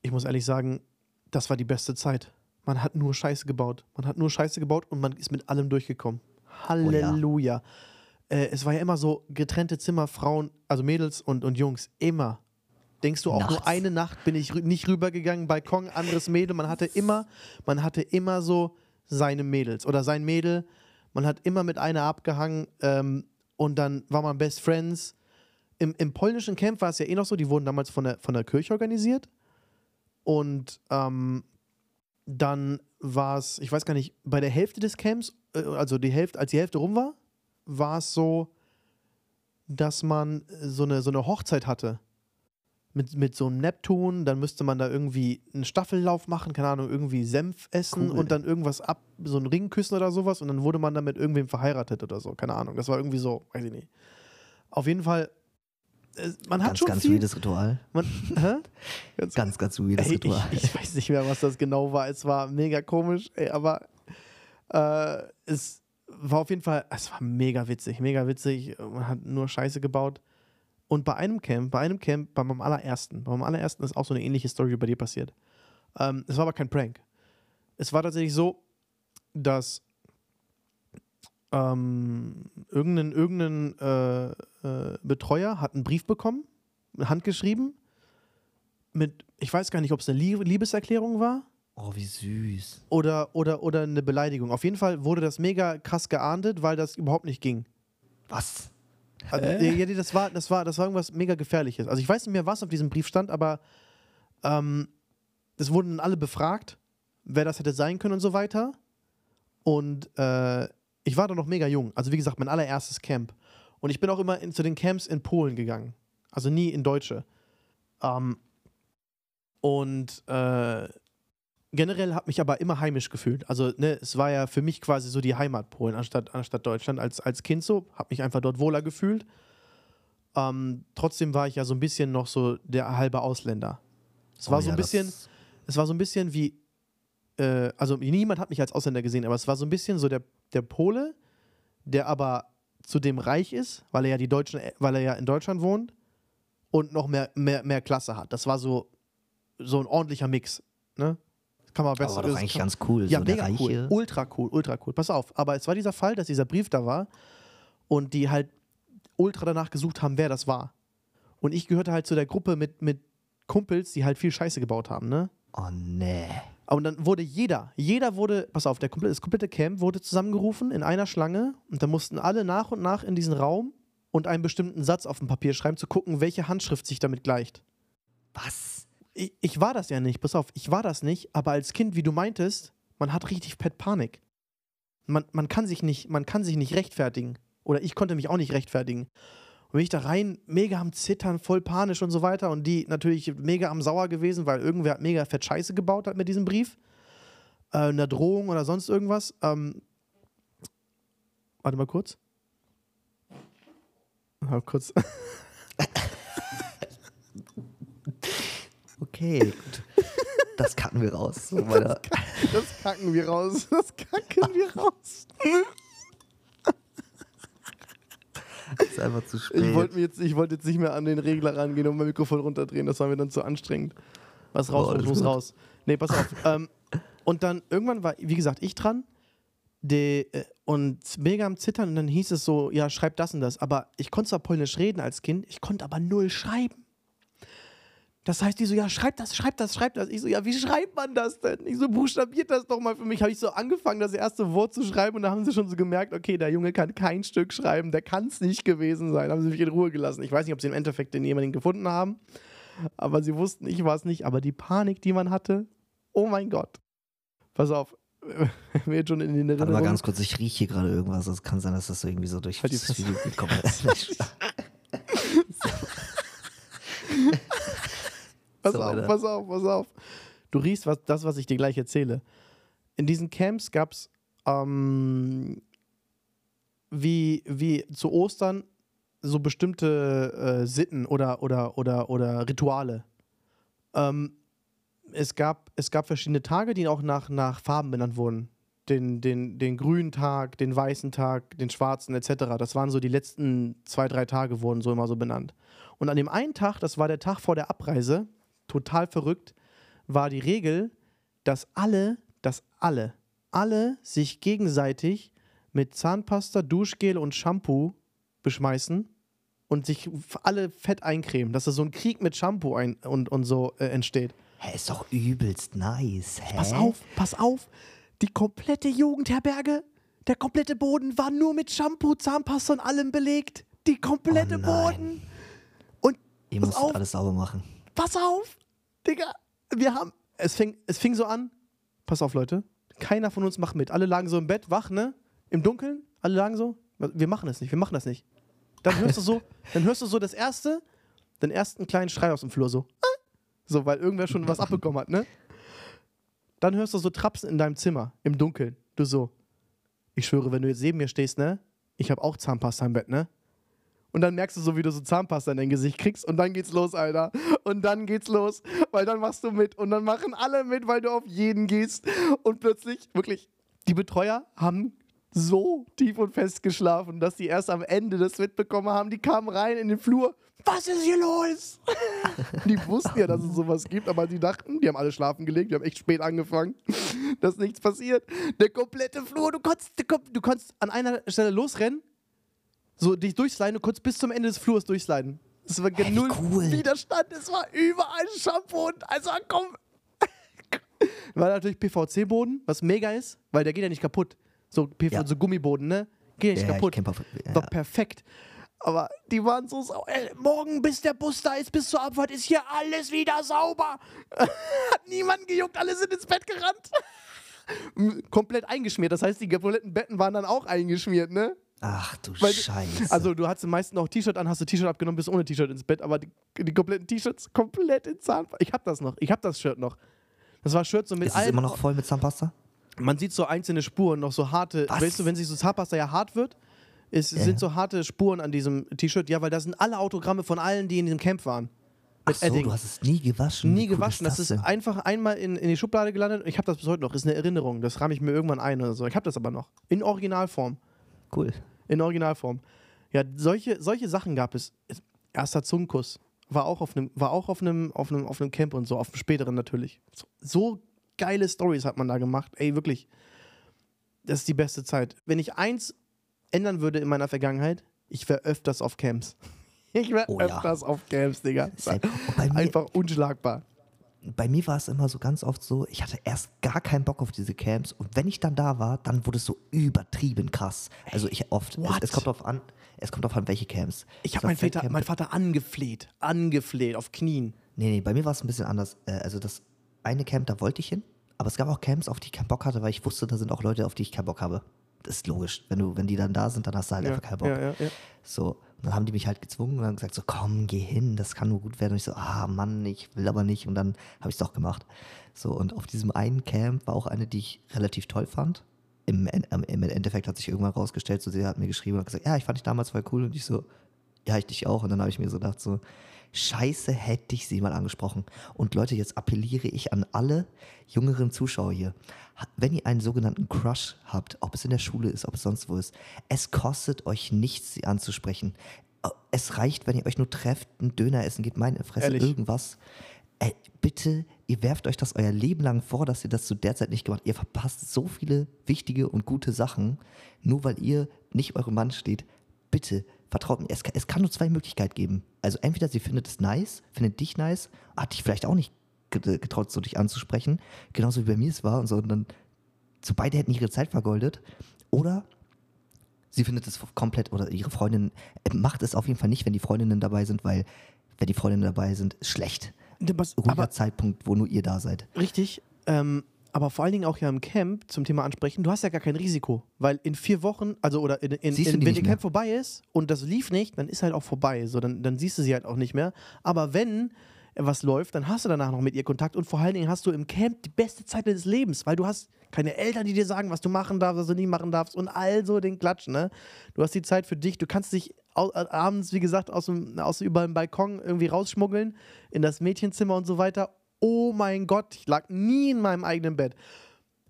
Ich muss ehrlich sagen, das war die beste Zeit. Man hat nur Scheiße gebaut. Man hat nur Scheiße gebaut und man ist mit allem durchgekommen. Halleluja. Äh, es war ja immer so getrennte Zimmer, Frauen, also Mädels und, und Jungs. Immer. Denkst du auch nur Nachts. eine Nacht bin ich nicht rübergegangen, Balkon, anderes Mädel. Man hatte immer, man hatte immer so seine Mädels oder sein Mädel. Man hat immer mit einer abgehangen ähm, und dann war man Best Friends. Im, Im polnischen Camp war es ja eh noch so, die wurden damals von der, von der Kirche organisiert. Und ähm, dann war es, ich weiß gar nicht, bei der Hälfte des Camps, äh, also die Hälfte, als die Hälfte rum war, war es so, dass man so eine, so eine Hochzeit hatte. Mit, mit so einem Neptun, dann müsste man da irgendwie einen Staffellauf machen, keine Ahnung, irgendwie Senf essen Cool. und dann irgendwas ab, so einen Ring küssen oder sowas und dann wurde man dann mit irgendwem verheiratet oder so, keine Ahnung. Das war irgendwie so, weiß ich nicht. Auf jeden Fall, äh, man hat Ganz, schon ganz viel. weirdes Ritual. Man? Ganz, Ganz, ganz weirdes Ey, Ritual. ich, ich weiß nicht mehr, was das genau war. Es war mega komisch, ey, aber äh, es war auf jeden Fall, es war mega witzig, mega witzig. Man hat nur Scheiße gebaut. Und bei einem Camp, bei einem Camp, bei meinem allerersten, bei meinem allerersten ist auch so eine ähnliche Story bei dir passiert. Ähm, es war aber kein Prank. Es war tatsächlich so, dass ähm, irgendein, irgendein äh, äh, Betreuer hat einen Brief bekommen, handgeschrieben, mit, ich weiß gar nicht, ob es eine Lie- Liebeserklärung war Oh, wie süß. oder, oder, oder eine Beleidigung. Auf jeden Fall wurde das mega krass geahndet, weil das überhaupt nicht ging. Was? Also, ja, das, war, das, war, das war irgendwas mega Gefährliches. Also ich weiß nicht mehr, was auf diesem Brief stand, aber ähm, es wurden dann alle befragt, wer das hätte sein können und so weiter. Und äh, ich war da noch mega jung. Also wie gesagt, mein allererstes Camp. Und ich bin auch immer in, zu den Camps in Polen gegangen. Also nie in Deutsche. Ähm, und äh, generell habe mich aber immer heimisch gefühlt. Also ne, es war ja für mich quasi so die Heimat Polen anstatt, anstatt Deutschland. Als, als Kind so, habe mich einfach dort wohler gefühlt. Ähm, trotzdem war ich ja so ein bisschen noch so der halbe Ausländer. Es war oh, so ja, ein bisschen, es war so ein bisschen wie, äh, also niemand hat mich als Ausländer gesehen, aber es war so ein bisschen so der, der Pole, der aber zudem reich ist, weil er ja die Deutschen, weil er ja in Deutschland wohnt und noch mehr, mehr, mehr Klasse hat. Das war so, so ein ordentlicher Mix. Ne? Kann man aber besser war doch das eigentlich kann- ganz cool. ja, so mega Reiche. cool. Ultra cool, ultra cool. Pass auf, aber es war dieser Fall, dass dieser Brief da war und die halt ultra danach gesucht haben, wer das war. Und ich gehörte halt zu der Gruppe mit, mit Kumpels, die halt viel Scheiße gebaut haben, ne? Oh nee. Und dann wurde jeder, jeder wurde, pass auf, der komplette, das komplette Camp wurde zusammengerufen in einer Schlange und da mussten alle nach und nach in diesen Raum und einen bestimmten Satz auf dem Papier schreiben, zu gucken, welche Handschrift sich damit gleicht. Was? Ich, ich war das ja nicht, pass auf, ich war das nicht, aber als Kind, wie du meintest, man hat richtig fett Panik. Man, man, kann sich nicht, man kann sich nicht rechtfertigen. Oder ich konnte mich auch nicht rechtfertigen. Und bin ich da rein, mega am Zittern, voll panisch und so weiter. Und die natürlich mega am Sauer gewesen, weil irgendwer hat mega fett Scheiße gebaut hat mit diesem Brief. Äh, eine Drohung oder sonst irgendwas. Ähm, warte mal kurz. Ja, kurz. Okay, gut. Das kacken wir raus. So, meiner- Das kacken wir raus. Das kacken wir raus. ist einfach zu spät. Ich wollte jetzt, ich wollte jetzt nicht mehr an den Regler rangehen und mein Mikrofon runterdrehen. Das war mir dann zu anstrengend. Was raus, Boah, muss, raus. Nee, pass auf. ähm, und dann irgendwann war, wie gesagt, ich dran. De, äh, und mega am Zittern. Und dann hieß es so: Ja, schreib das und das. Aber ich konnte zwar Polnisch reden als Kind, ich konnte aber null schreiben. Das heißt, die so, ja, schreib das, schreib das, schreib das. Ich so, ja, wie schreibt man das denn? Ich so, buchstabiert das doch mal für mich. Habe ich so angefangen, das erste Wort zu schreiben und da haben sie schon so gemerkt, okay, der Junge kann kein Stück schreiben, der kann es nicht gewesen sein. Haben sie mich in Ruhe gelassen. Ich weiß nicht, ob sie im Endeffekt den jemanden gefunden haben, aber sie wussten, ich war es nicht. Aber die Panik, die man hatte, oh mein Gott. Pass auf, mir schon in den Warte mal Erinnerungen. ganz kurz, ich rieche hier gerade irgendwas. Es kann sein, dass das so irgendwie so durch Halt die kommt. Pass So, auf, Alter. pass auf, pass auf. Du riechst was, das, was ich dir gleich erzähle. In diesen Camps gab es ähm, wie, wie zu Ostern so bestimmte äh, Sitten oder, oder, oder, oder Rituale. Ähm, es, gab, es gab verschiedene Tage, die auch nach, nach Farben benannt wurden. Den, den, den grünen Tag, den weißen Tag, den schwarzen etc. Das waren so die letzten zwei, drei Tage, wurden so immer so benannt. Und an dem einen Tag, das war der Tag vor der Abreise, total verrückt, war die Regel, dass alle, dass alle, alle sich gegenseitig mit Zahnpasta, Duschgel und Shampoo beschmeißen und sich alle fett eincremen, dass da so ein Krieg mit Shampoo ein und, und so äh, entsteht. Hä, ist doch übelst nice. Hä? Pass auf, pass auf. Die komplette Jugendherberge, der komplette Boden war nur mit Shampoo, Zahnpasta und allem belegt. Die komplette Oh. Boden. Und Ihr müsst auf, alles sauber machen. Pass auf, Digga. Wir haben, es fing, es fing so an. Pass auf, Leute. Keiner von uns macht mit. Alle lagen so im Bett, wach, ne? Im Dunkeln. Alle lagen so. Wir machen das nicht, wir machen das nicht. Dann hörst du so, dann hörst du so das erste, den ersten kleinen Schrei aus dem Flur so. Ah! So, weil irgendwer schon was abbekommen hat, ne? Dann hörst du so Trapsen in deinem Zimmer, im Dunkeln. Du so, ich schwöre, wenn du jetzt neben mir stehst, ne? Ich habe auch Zahnpasta im Bett, ne? Und dann merkst du so, wie du so Zahnpasta in dein Gesicht kriegst und dann geht's los, Alter. Und dann geht's los, weil dann machst du mit und dann machen alle mit, weil du auf jeden gehst. Und plötzlich, wirklich, die Betreuer haben so tief und fest geschlafen, dass die erst am Ende das mitbekommen haben. Die kamen rein in den Flur. Was ist hier los? die wussten ja, dass es sowas gibt, aber sie dachten, die haben alle schlafen gelegt, die haben echt spät angefangen, dass nichts passiert. Der komplette Flur, du konntest, du konntest an einer Stelle losrennen, so dich durchsliden, du konntest bis zum Ende des Flurs durchsliden. Es war null cool. Widerstand, es war überall Shampoo und also komm. War natürlich PVC-Boden, was mega ist, weil der geht ja nicht kaputt. So, PV, Ja. so Gummiboden, ne? Geht ja nicht Ja, kaputt. Papa- ja. War perfekt. Aber die waren so sauer. Ey, morgen, bis der Bus da ist, bis zur Abfahrt, ist hier alles wieder sauber. Hat niemanden gejuckt, alle sind ins Bett gerannt. Komplett eingeschmiert. Das heißt, die kompletten Betten waren dann auch eingeschmiert, ne? Ach du Weil- Scheiße. Also du hattest meistens noch T-Shirt an, hast du T-Shirt abgenommen, bist ohne T-Shirt ins Bett, aber die, die kompletten T-Shirts komplett in Zahnpasta. Ich hab das noch. Ich hab das Shirt noch. Das war Shirt so mit ist es immer noch voll mit Zahnpasta? Man sieht so einzelne Spuren, noch so harte. Was? Weißt du, wenn sich so Zahnpasta ja hart wird, es Ja. sind so harte Spuren an diesem T-Shirt. Ja, weil da sind alle Autogramme von allen, die in diesem Camp waren. Ach Mit so, Edding. du hast es nie gewaschen. Nie cool gewaschen. Das das ist einfach einmal in, in die Schublade gelandet. Ich habe das bis heute noch. Ist eine Erinnerung. Das rahme ich mir irgendwann ein oder so. Ich habe das aber noch. In Originalform. Cool. In Originalform. Ja, solche, solche Sachen gab es. Erster Zungenkuss. War auch auf einem, war auch auf einem, auf einem, auf einem Camp und so, auf dem späteren natürlich. So, so geile Stories hat man da gemacht. Ey, wirklich. Das ist die beste Zeit. Wenn ich eins ändern würde in meiner Vergangenheit, ich wäre öfters auf Camps. Ich wäre Oh ja. öfters auf Camps, Digga. Einfach unschlagbar. Bei mir war es immer so ganz oft so, ich hatte erst gar keinen Bock auf diese Camps und wenn ich dann da war, dann wurde es so übertrieben krass. Also ich oft, es, es kommt drauf an, es kommt drauf an, welche Camps. Ich habe war meinen Vater, mein Vater angefleht. Angefleht, auf Knien. Nee, nee, bei mir war es ein bisschen anders. Äh, Also das eine Camp, da wollte ich hin, aber es gab auch Camps, auf die ich keinen Bock hatte, weil ich wusste, da sind auch Leute, auf die ich keinen Bock habe. Das ist logisch. Wenn, du, wenn die dann da sind, dann hast du halt Ja, einfach keinen Bock. ja, ja. So, dann haben die mich halt gezwungen und haben gesagt, so komm, geh hin, das kann nur gut werden. Und ich so, ah Mann, ich will aber nicht. Und dann habe ich es doch gemacht. So, und auf diesem einen Camp war auch eine, die ich relativ toll fand. Im, Im Endeffekt hat sich irgendwann rausgestellt, so sie hat mir geschrieben und gesagt, ja, ich fand dich damals voll cool. Und ich so, ja, ich dich auch. Und dann habe ich mir so gedacht, so, scheiße, hätte ich sie mal angesprochen. Und Leute, jetzt appelliere ich an alle jüngeren Zuschauer hier. Wenn ihr einen sogenannten Crush habt, ob es in der Schule ist, ob es sonst wo ist, es kostet euch nichts, sie anzusprechen. Es reicht, wenn ihr euch nur trefft, einen Döner essen geht, meine Fresse, Ehrlich? irgendwas. Äh, bitte, ihr werft euch das euer Leben lang vor, dass ihr das zu der Zeit nicht gemacht habt. Ihr verpasst so viele wichtige und gute Sachen, nur weil ihr nicht eurem Mann steht. Bitte, vertraut mir. Es, kann- es kann nur zwei Möglichkeiten geben. Also entweder sie findet es nice, findet dich nice, hat dich vielleicht auch nicht getraut, so dich anzusprechen, genauso wie bei mir es war und so. Und dann, so beide hätten ihre Zeit vergoldet. Oder sie findet es komplett, oder ihre Freundin macht es auf jeden Fall nicht, wenn die Freundinnen dabei sind, weil wenn die Freundinnen dabei sind, ist schlecht. Was, Ruhiger aber Zeitpunkt, wo nur ihr da seid. richtig, ähm, aber vor allen Dingen auch ja im Camp zum Thema ansprechen, du hast ja gar kein Risiko, weil in vier Wochen, also oder in, in, in, wenn der mehr. Camp vorbei ist und das lief nicht, dann ist halt auch vorbei, so dann, dann siehst du sie halt auch nicht mehr. Aber wenn was läuft, dann hast du danach noch mit ihr Kontakt und vor allen Dingen hast du im Camp die beste Zeit deines Lebens, weil du hast keine Eltern, die dir sagen, was du machen darfst, was du nicht machen darfst und all so den Klatsch, ne? Du hast die Zeit für dich, du kannst dich äh, abends, wie gesagt, aus, dem, aus über dem Balkon irgendwie rausschmuggeln in das Mädchenzimmer und so weiter. Oh mein Gott, ich lag nie in meinem eigenen Bett.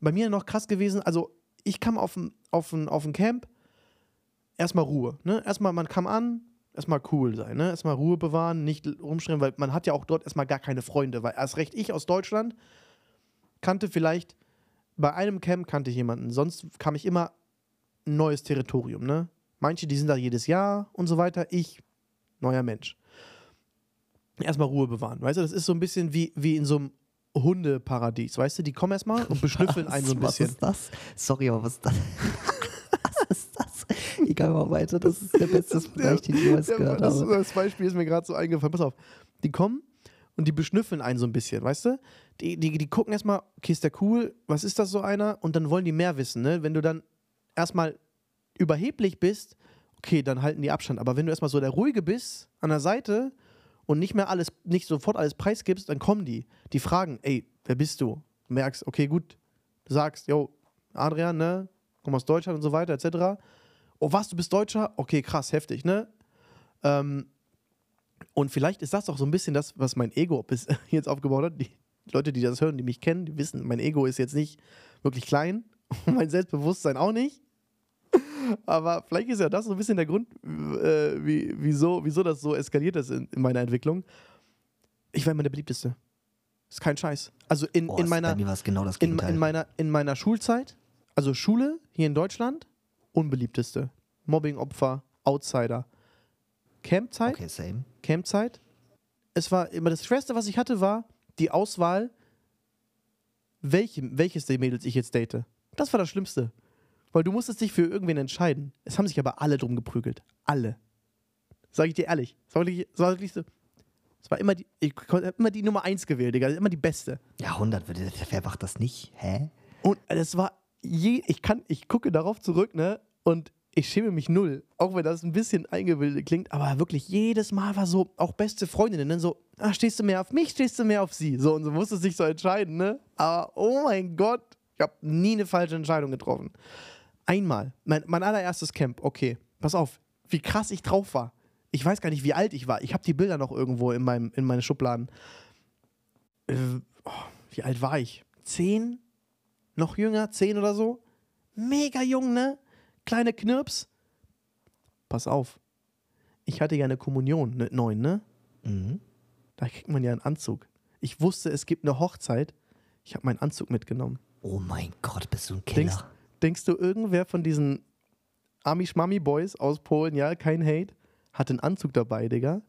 Bei mir noch krass gewesen, also ich kam auf ein, auf ein, auf ein Camp, erstmal Ruhe, ne? Erstmal, man kam an, erstmal cool sein, ne? Erstmal Ruhe bewahren, nicht rumschreien, weil man hat ja auch dort erstmal gar keine Freunde, weil erst recht ich aus Deutschland kannte vielleicht, bei einem Camp kannte ich jemanden, sonst kam ich immer ein neues Territorium, ne? Manche, die sind da jedes Jahr und so weiter, ich, neuer Mensch. Erstmal Ruhe bewahren, weißt du, das ist so ein bisschen wie, wie in so einem Hundeparadies, weißt du, die kommen erstmal und beschnüffeln einen so ein was bisschen. ist das? Sorry, aber was ist das? Egal, mal weiter. Das ist der beste Vergleich, den ich jemals Ja, gehört das, habe. das Beispiel ist mir gerade so eingefallen. Pass auf. Die kommen und die beschnüffeln einen so ein bisschen, weißt du? Die, die, die gucken erstmal, okay, ist der cool? Was ist das so einer? Und dann wollen die mehr wissen, ne? Wenn du dann erstmal überheblich bist, okay, dann halten die Abstand. Aber wenn du erstmal so der Ruhige bist an der Seite und nicht mehr alles, nicht sofort alles preisgibst, dann kommen die. Die fragen, ey, wer bist du? Du merkst, okay, gut, du sagst, yo, Adrian, ne? Komm aus Deutschland und so weiter, etc. Oh, was, du bist Deutscher? Okay, krass, heftig, ne? Ähm, und vielleicht ist das auch so ein bisschen das, was mein Ego bis jetzt aufgebaut hat. Die Leute, die das hören, die mich kennen, die wissen, mein Ego ist jetzt nicht wirklich klein und mein Selbstbewusstsein auch nicht. Aber vielleicht ist ja das so ein bisschen der Grund, äh, wie, wieso, wieso das so eskaliert ist in, in meiner Entwicklung. Ich war immer der beliebteste. Ist kein Scheiß. Also in, Boah, in meiner genau in, in, meiner, in meiner Schulzeit, also Schule hier in Deutschland, unbeliebteste. Mobbingopfer, Outsider. Campzeit, okay, same. Campzeit. Es war immer das Schwerste, was ich hatte, war die Auswahl, welche, welches der Mädels ich jetzt date. Das war das Schlimmste. Weil du musstest dich für irgendwen entscheiden. Es haben sich aber alle drum geprügelt. Alle. Sag ich dir ehrlich. Es war wirklich, es war wirklich so. Es war immer die, ich habe immer die Nummer eins gewählt, Digga. Immer die beste. Ja, 100, würde- wer macht das nicht? Hä? Und es war je, ich kann, ich gucke darauf zurück, ne? Und ich schäme mich null. Auch wenn das ein bisschen eingebildet klingt, aber wirklich jedes Mal war so, auch beste Freundinnen, ne? so, ah, stehst du mehr auf mich, stehst du mehr auf sie? So, und so musste sich so entscheiden, ne? Aber oh mein Gott, ich habe nie eine falsche Entscheidung getroffen. Einmal, mein, mein allererstes Camp, okay, pass auf, wie krass ich drauf war. Ich weiß gar nicht, wie alt ich war. Ich habe die Bilder noch irgendwo in, meinem, in meine Schubladen. Äh, oh, wie alt war ich? Zehn? Noch jünger? Zehn oder so? Mega jung, ne? Kleine Knirps. Pass auf. Ich hatte ja eine Kommunion mit neun, ne? Mhm. Da kriegt man ja einen Anzug. Ich wusste, es gibt eine Hochzeit. Ich habe meinen Anzug mitgenommen. Oh mein Gott, bist du ein Denkst, Killer. denkst du, irgendwer von diesen Ami-Schmami-Boys aus Polen, ja, kein Hate, hatte einen Anzug dabei, Digga.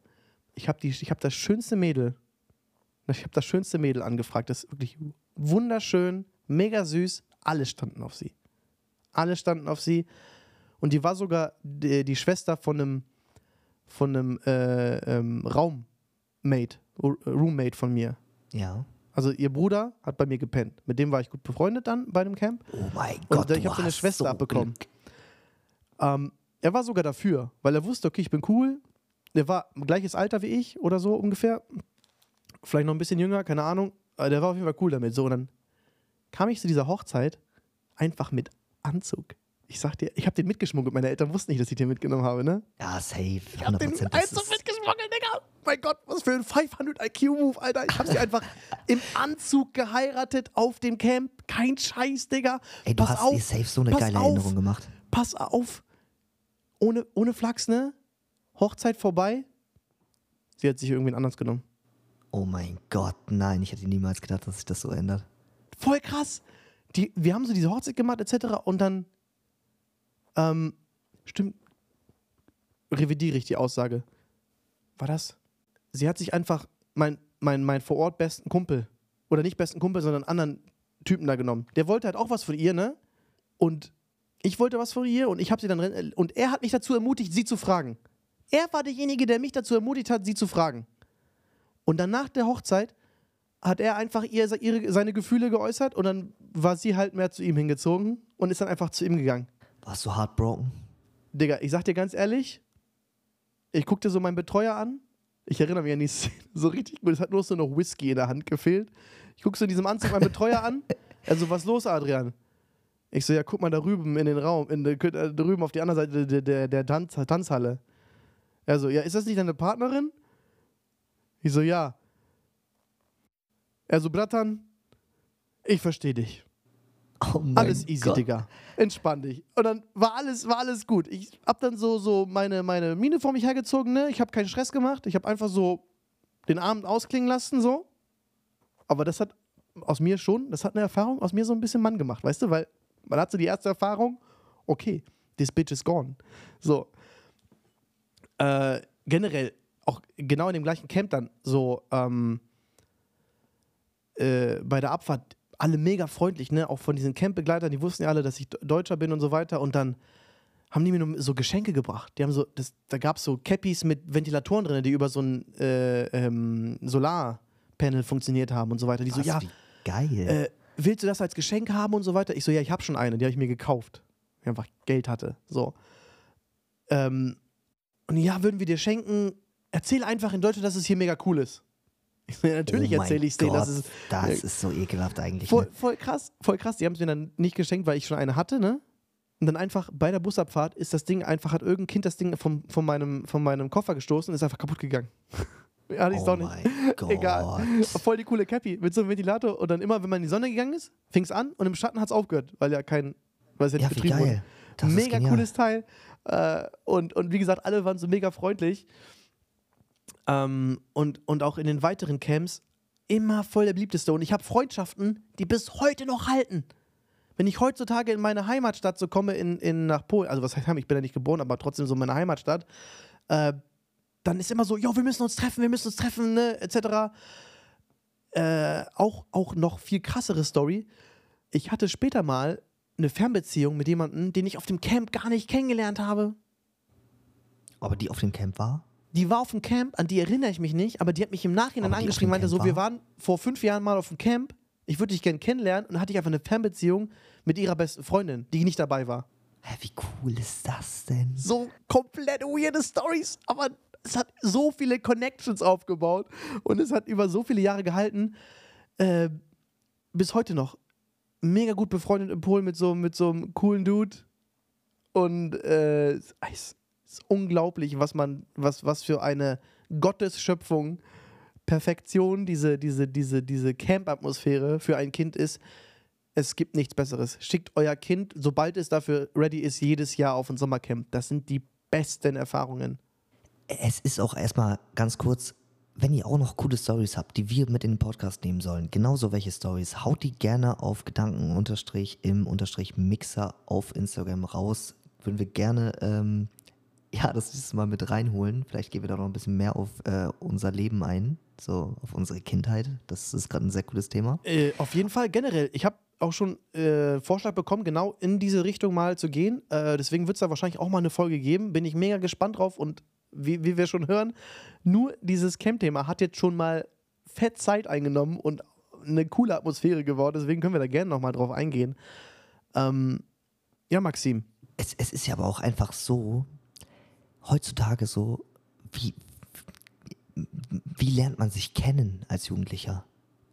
Ich habe hab das schönste Mädel, ich habe das schönste Mädel angefragt. Das ist wirklich wunderschön, mega süß. Alle standen auf sie. Alle standen auf sie. Und die war sogar die, die Schwester von einem, von einem äh, ähm, Raummate, Roommate von mir. Ja. Also ihr Bruder hat bei mir gepennt. Mit dem war ich gut befreundet dann bei dem Camp. Oh mein Gott. Und ich habe seine Schwester so abbekommen. Ähm, er war sogar dafür, weil er wusste, okay, ich bin cool. Der war gleiches Alter wie ich oder so ungefähr. Vielleicht noch ein bisschen jünger, keine Ahnung. Aber der war auf jeden Fall cool damit. So, und dann kam ich zu dieser Hochzeit einfach mit Anzug. Ich sag dir, ich habe den mitgeschmuggelt. Meine Eltern wussten nicht, dass ich den mitgenommen habe, ne? Ja, safe. 100%. Ich hab den Anzug mitgeschmuggelt, Digga. Mein Gott, was für ein 500 IQ-Move, Alter. Ich hab sie einfach im Anzug geheiratet auf dem Camp. Kein Scheiß, Digga. Ey, du pass hast auf, dir safe so eine geile auf, Erinnerung gemacht. Pass auf. Ohne, ohne Flachs, ne? Hochzeit vorbei. Sie hat sich irgendwen anders genommen. Oh mein Gott, nein, ich hätte niemals gedacht, dass sich das so ändert. Voll krass. Die, wir haben so diese Hochzeit gemacht, etc. Und dann, ähm, stimmt, revidiere ich die Aussage. War das? Sie hat sich einfach mein, mein, mein vor Ort besten Kumpel, oder nicht besten Kumpel, sondern anderen Typen da genommen. Der wollte halt auch was von ihr, ne? Und ich wollte was von ihr und ich habe sie dann, und er hat mich dazu ermutigt, sie zu fragen. Er war derjenige, der mich dazu ermutigt hat, sie zu fragen. Und dann nach der Hochzeit hat er einfach ihr, ihre, seine Gefühle geäußert und dann war sie halt mehr zu ihm hingezogen und ist dann einfach zu ihm gegangen. Warst du heartbroken? Digga, ich sag dir ganz ehrlich, ich guckte so meinen Betreuer an. Ich erinnere mich an die Szene so richtig gut. Es hat nur so noch Whisky in der Hand gefehlt. Ich gucke so in diesem Anzug meinen Betreuer an. Also, was los, Adrian? Ich so, ja, guck mal da drüben in den Raum, in der, da drüben auf die andere Seite der, der, der Tanz, Tanzhalle. Er so, ja, ist das nicht deine Partnerin? Ich so, ja. Er so, Bratan, ich verstehe dich. Oh alles easy, Gott. Digga. Entspann dich. Und dann war alles, war alles gut. Ich hab dann so, so meine, meine Mine vor mich hergezogen, ne? Ich hab keinen Stress gemacht. Ich hab einfach so den Abend ausklingen lassen, so. Aber das hat aus mir schon, das hat eine Erfahrung aus mir so ein bisschen Mann gemacht, weißt du? Weil man hat so die erste Erfahrung, okay, this bitch is gone. So. Äh, generell, auch genau in dem gleichen Camp dann so ähm, äh, bei der Abfahrt alle mega freundlich, ne? Auch von diesen Campbegleitern, die wussten ja alle, dass ich Deutscher bin und so weiter. Und dann haben die mir nur so Geschenke gebracht. Die haben so, das, da gab es so Cappies mit Ventilatoren drin, die über so ein äh, ähm, Solarpanel funktioniert haben und so weiter. Die so, ja, geil. Äh, willst du das als Geschenk haben und so weiter? Ich so, ja, ich habe schon eine, die habe ich mir gekauft. Ich einfach Geld hatte. So. Ähm, und ja, würden wir dir schenken, erzähl einfach in Deutschland, dass es hier mega cool ist. Natürlich oh erzähle ich es denen. Das, ist, das ist so ekelhaft eigentlich. Voll, ne? voll krass, voll krass. Die haben es mir dann nicht geschenkt, weil ich schon eine hatte, ne? Und dann einfach bei der Busabfahrt ist das Ding einfach, hat irgendein Kind das Ding vom, von, meinem, von meinem Koffer gestoßen und ist einfach kaputt gegangen. ja, ich oh doch nicht. Gott. Egal. Voll die coole Cappy mit so einem Ventilator und dann immer, wenn man in die Sonne gegangen ist, fing es an und im Schatten hat es aufgehört, weil ja kein, weil es ja, Ja, nicht wie betrieben wurde. Das ist mega cooles Teil. Äh, und, und wie gesagt, alle waren so mega freundlich. Ähm, und, und auch in den weiteren Camps immer voll der beliebteste. Und ich habe Freundschaften, die bis heute noch halten. Wenn ich heutzutage in meine Heimatstadt so komme, in, in, nach Polen, also was heißt Heim, ich bin ja nicht geboren, aber trotzdem so meine Heimatstadt, äh, dann ist immer so, jo, wir müssen uns treffen, wir müssen uns treffen, ne, etc. Äh, auch, auch noch viel krassere Story. Ich hatte später mal eine Fernbeziehung mit jemandem, den ich auf dem Camp gar nicht kennengelernt habe. Aber die auf dem Camp war? Die war auf dem Camp, an die erinnere ich mich nicht, aber die hat mich im Nachhinein Aber angeschrieben, meinte so, wir war? waren vor fünf Jahren mal auf dem Camp, ich würde dich gerne kennenlernen und dann hatte ich einfach eine Fernbeziehung mit ihrer besten Freundin, die nicht dabei war. Hä, wie cool ist das denn? So komplett weirde Stories, aber es hat so viele Connections aufgebaut und es hat über so viele Jahre gehalten. Äh, bis heute noch. Mega gut befreundet in Polen mit so, mit so einem coolen Dude. Und äh, es ist, unglaublich, was man, was, was für eine Gottesschöpfung Perfektion diese, diese, diese, diese Camp-Atmosphäre für ein Kind ist. Es gibt nichts Besseres. Schickt euer Kind, sobald es dafür ready ist, jedes Jahr auf ein Sommercamp. Das sind die besten Erfahrungen. Es ist auch erstmal ganz kurz, wenn ihr auch noch coole Stories habt, die wir mit in den Podcast nehmen sollen, genauso welche Stories, haut die gerne auf Gedanken im Mixer auf Instagram raus. würden wir gerne ähm, ja, das dieses Mal mit reinholen. Vielleicht gehen wir da noch ein bisschen mehr auf äh, unser Leben ein, so auf unsere Kindheit. Das ist gerade ein sehr cooles Thema. Äh, auf jeden Fall generell. Ich habe auch schon äh, Vorschlag bekommen, genau in diese Richtung mal zu gehen. Äh, deswegen wird es da wahrscheinlich auch mal eine Folge geben. Bin ich mega gespannt drauf und wie, wie wir schon hören, nur dieses Camp-Thema hat jetzt schon mal fett Zeit eingenommen und eine coole Atmosphäre geworden. Deswegen können wir da gerne nochmal drauf eingehen. Ähm, ja, Maxim. Es, es ist ja aber auch einfach so, heutzutage so, wie, wie lernt man sich kennen als Jugendlicher?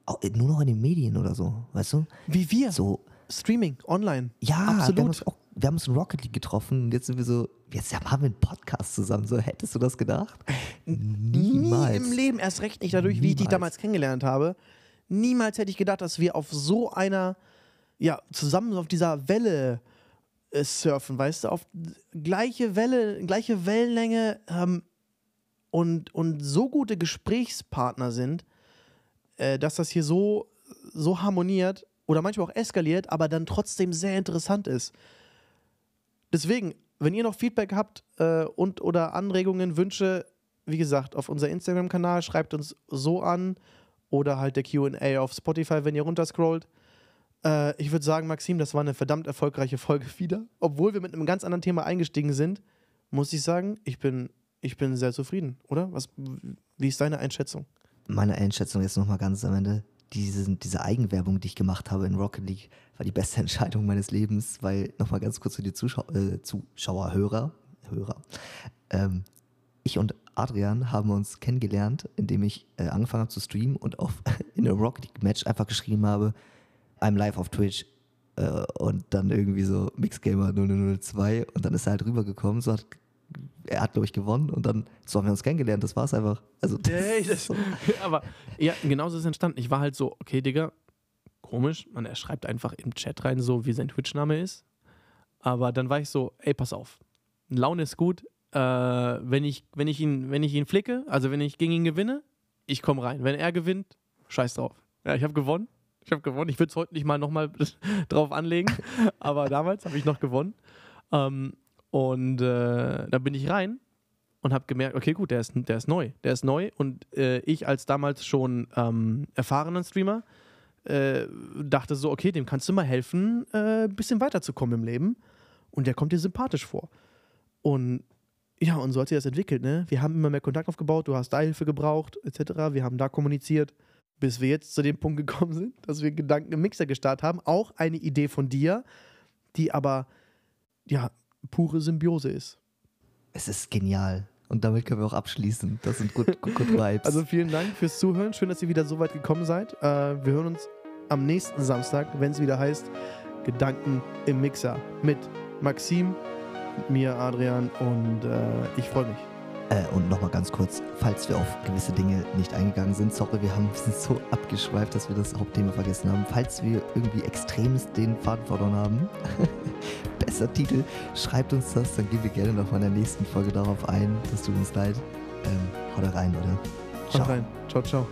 Auch, nur noch in den Medien oder so, weißt du? Wie wir. So, Streaming, online. ja, Absolut. Wir, haben uns auch, wir haben uns in Rocket League getroffen und jetzt sind wir so, jetzt haben wir einen Podcast zusammen. So, hättest du das gedacht? Niemals. Nie im Leben, erst recht nicht dadurch, wie ich dich Niemals. damals kennengelernt habe. Niemals hätte ich gedacht, dass wir auf so einer, ja, zusammen auf dieser Welle äh, surfen, weißt du, auf gleiche Welle, gleiche Wellenlänge ähm, und, und so gute Gesprächspartner sind, äh, dass das hier so, so harmoniert oder manchmal auch eskaliert, aber dann trotzdem sehr interessant ist. Deswegen, wenn ihr noch Feedback habt äh, und oder Anregungen, Wünsche, wie gesagt, auf unser Instagram-Kanal, schreibt uns so an oder halt der QA auf Spotify, wenn ihr runterscrollt. Äh, ich würde sagen, Maxim, das war eine verdammt erfolgreiche Folge wieder. Obwohl wir mit einem ganz anderen Thema eingestiegen sind, muss ich sagen, ich bin, ich bin sehr zufrieden, oder? Was, wie ist deine Einschätzung? Meine Einschätzung jetzt nochmal ganz am Ende. Diese, diese Eigenwerbung, die ich gemacht habe in Rocket League, war die beste Entscheidung meines Lebens, weil, nochmal ganz kurz für die Zuschau äh, Zuschauer, Hörer, Hörer. Ähm, ich und Adrian haben uns kennengelernt, indem ich äh, angefangen habe zu streamen und auf, in einem Rocket League Match einfach geschrieben habe, I'm live auf Twitch. Äh, und dann irgendwie so Mixgamer 0002 und dann ist er halt rübergekommen, so hat, er hat, glaube ich, gewonnen und dann so haben wir uns kennengelernt, das war's einfach. Also, das Ey, ist das- so, Aber ja, genauso ist es entstanden. Ich war halt so, okay, Digga, komisch. Man, er schreibt einfach im Chat rein, so wie sein Twitch-Name ist. Aber dann war ich so, ey, pass auf. Laune ist gut. Äh, wenn, ich, wenn, ich ihn, wenn ich ihn flicke, also wenn ich gegen ihn gewinne, ich komme rein. Wenn er gewinnt, scheiß drauf. Ja, ich habe gewonnen. Ich habe gewonnen. Ich würde es heute nicht mal nochmal drauf anlegen, aber damals habe ich noch gewonnen. Ähm, und äh, da bin ich rein und habe gemerkt, okay, gut, der ist, der ist neu. Der ist neu und äh, ich als damals schon ähm, erfahrenen Streamer äh, dachte so, okay, dem kannst du mal helfen, äh, ein bisschen weiterzukommen im Leben. Und der kommt dir sympathisch vor. Und ja, und so hat sich das entwickelt, ne? Wir haben immer mehr Kontakt aufgebaut, du hast da Hilfe gebraucht, etc. Wir haben da kommuniziert, bis wir jetzt zu dem Punkt gekommen sind, dass wir Gedanken im Mixer gestartet haben. Auch eine Idee von dir, die aber, ja, pure Symbiose ist. es ist genial. Und damit können wir auch abschließen. Das sind good, good, good Vibes. Also vielen Dank fürs Zuhören. Schön, dass ihr wieder so weit gekommen seid. Äh, wir hören uns am nächsten Samstag, wenn es wieder heißt Gedanken im Mixer mit Maxim, mir, Adrian und äh, ich freue mich. Äh, und nochmal ganz kurz, falls wir auf gewisse Dinge nicht eingegangen sind, sorry, wir haben, sind so abgeschweift, dass wir das Hauptthema vergessen haben. Falls wir irgendwie extremst den Faden verloren haben, besser Titel, schreibt uns das, dann gehen wir gerne nochmal in der nächsten Folge darauf ein. Das tut uns leid. Ähm, haut rein, oder? Haut rein. Ciao, ciao.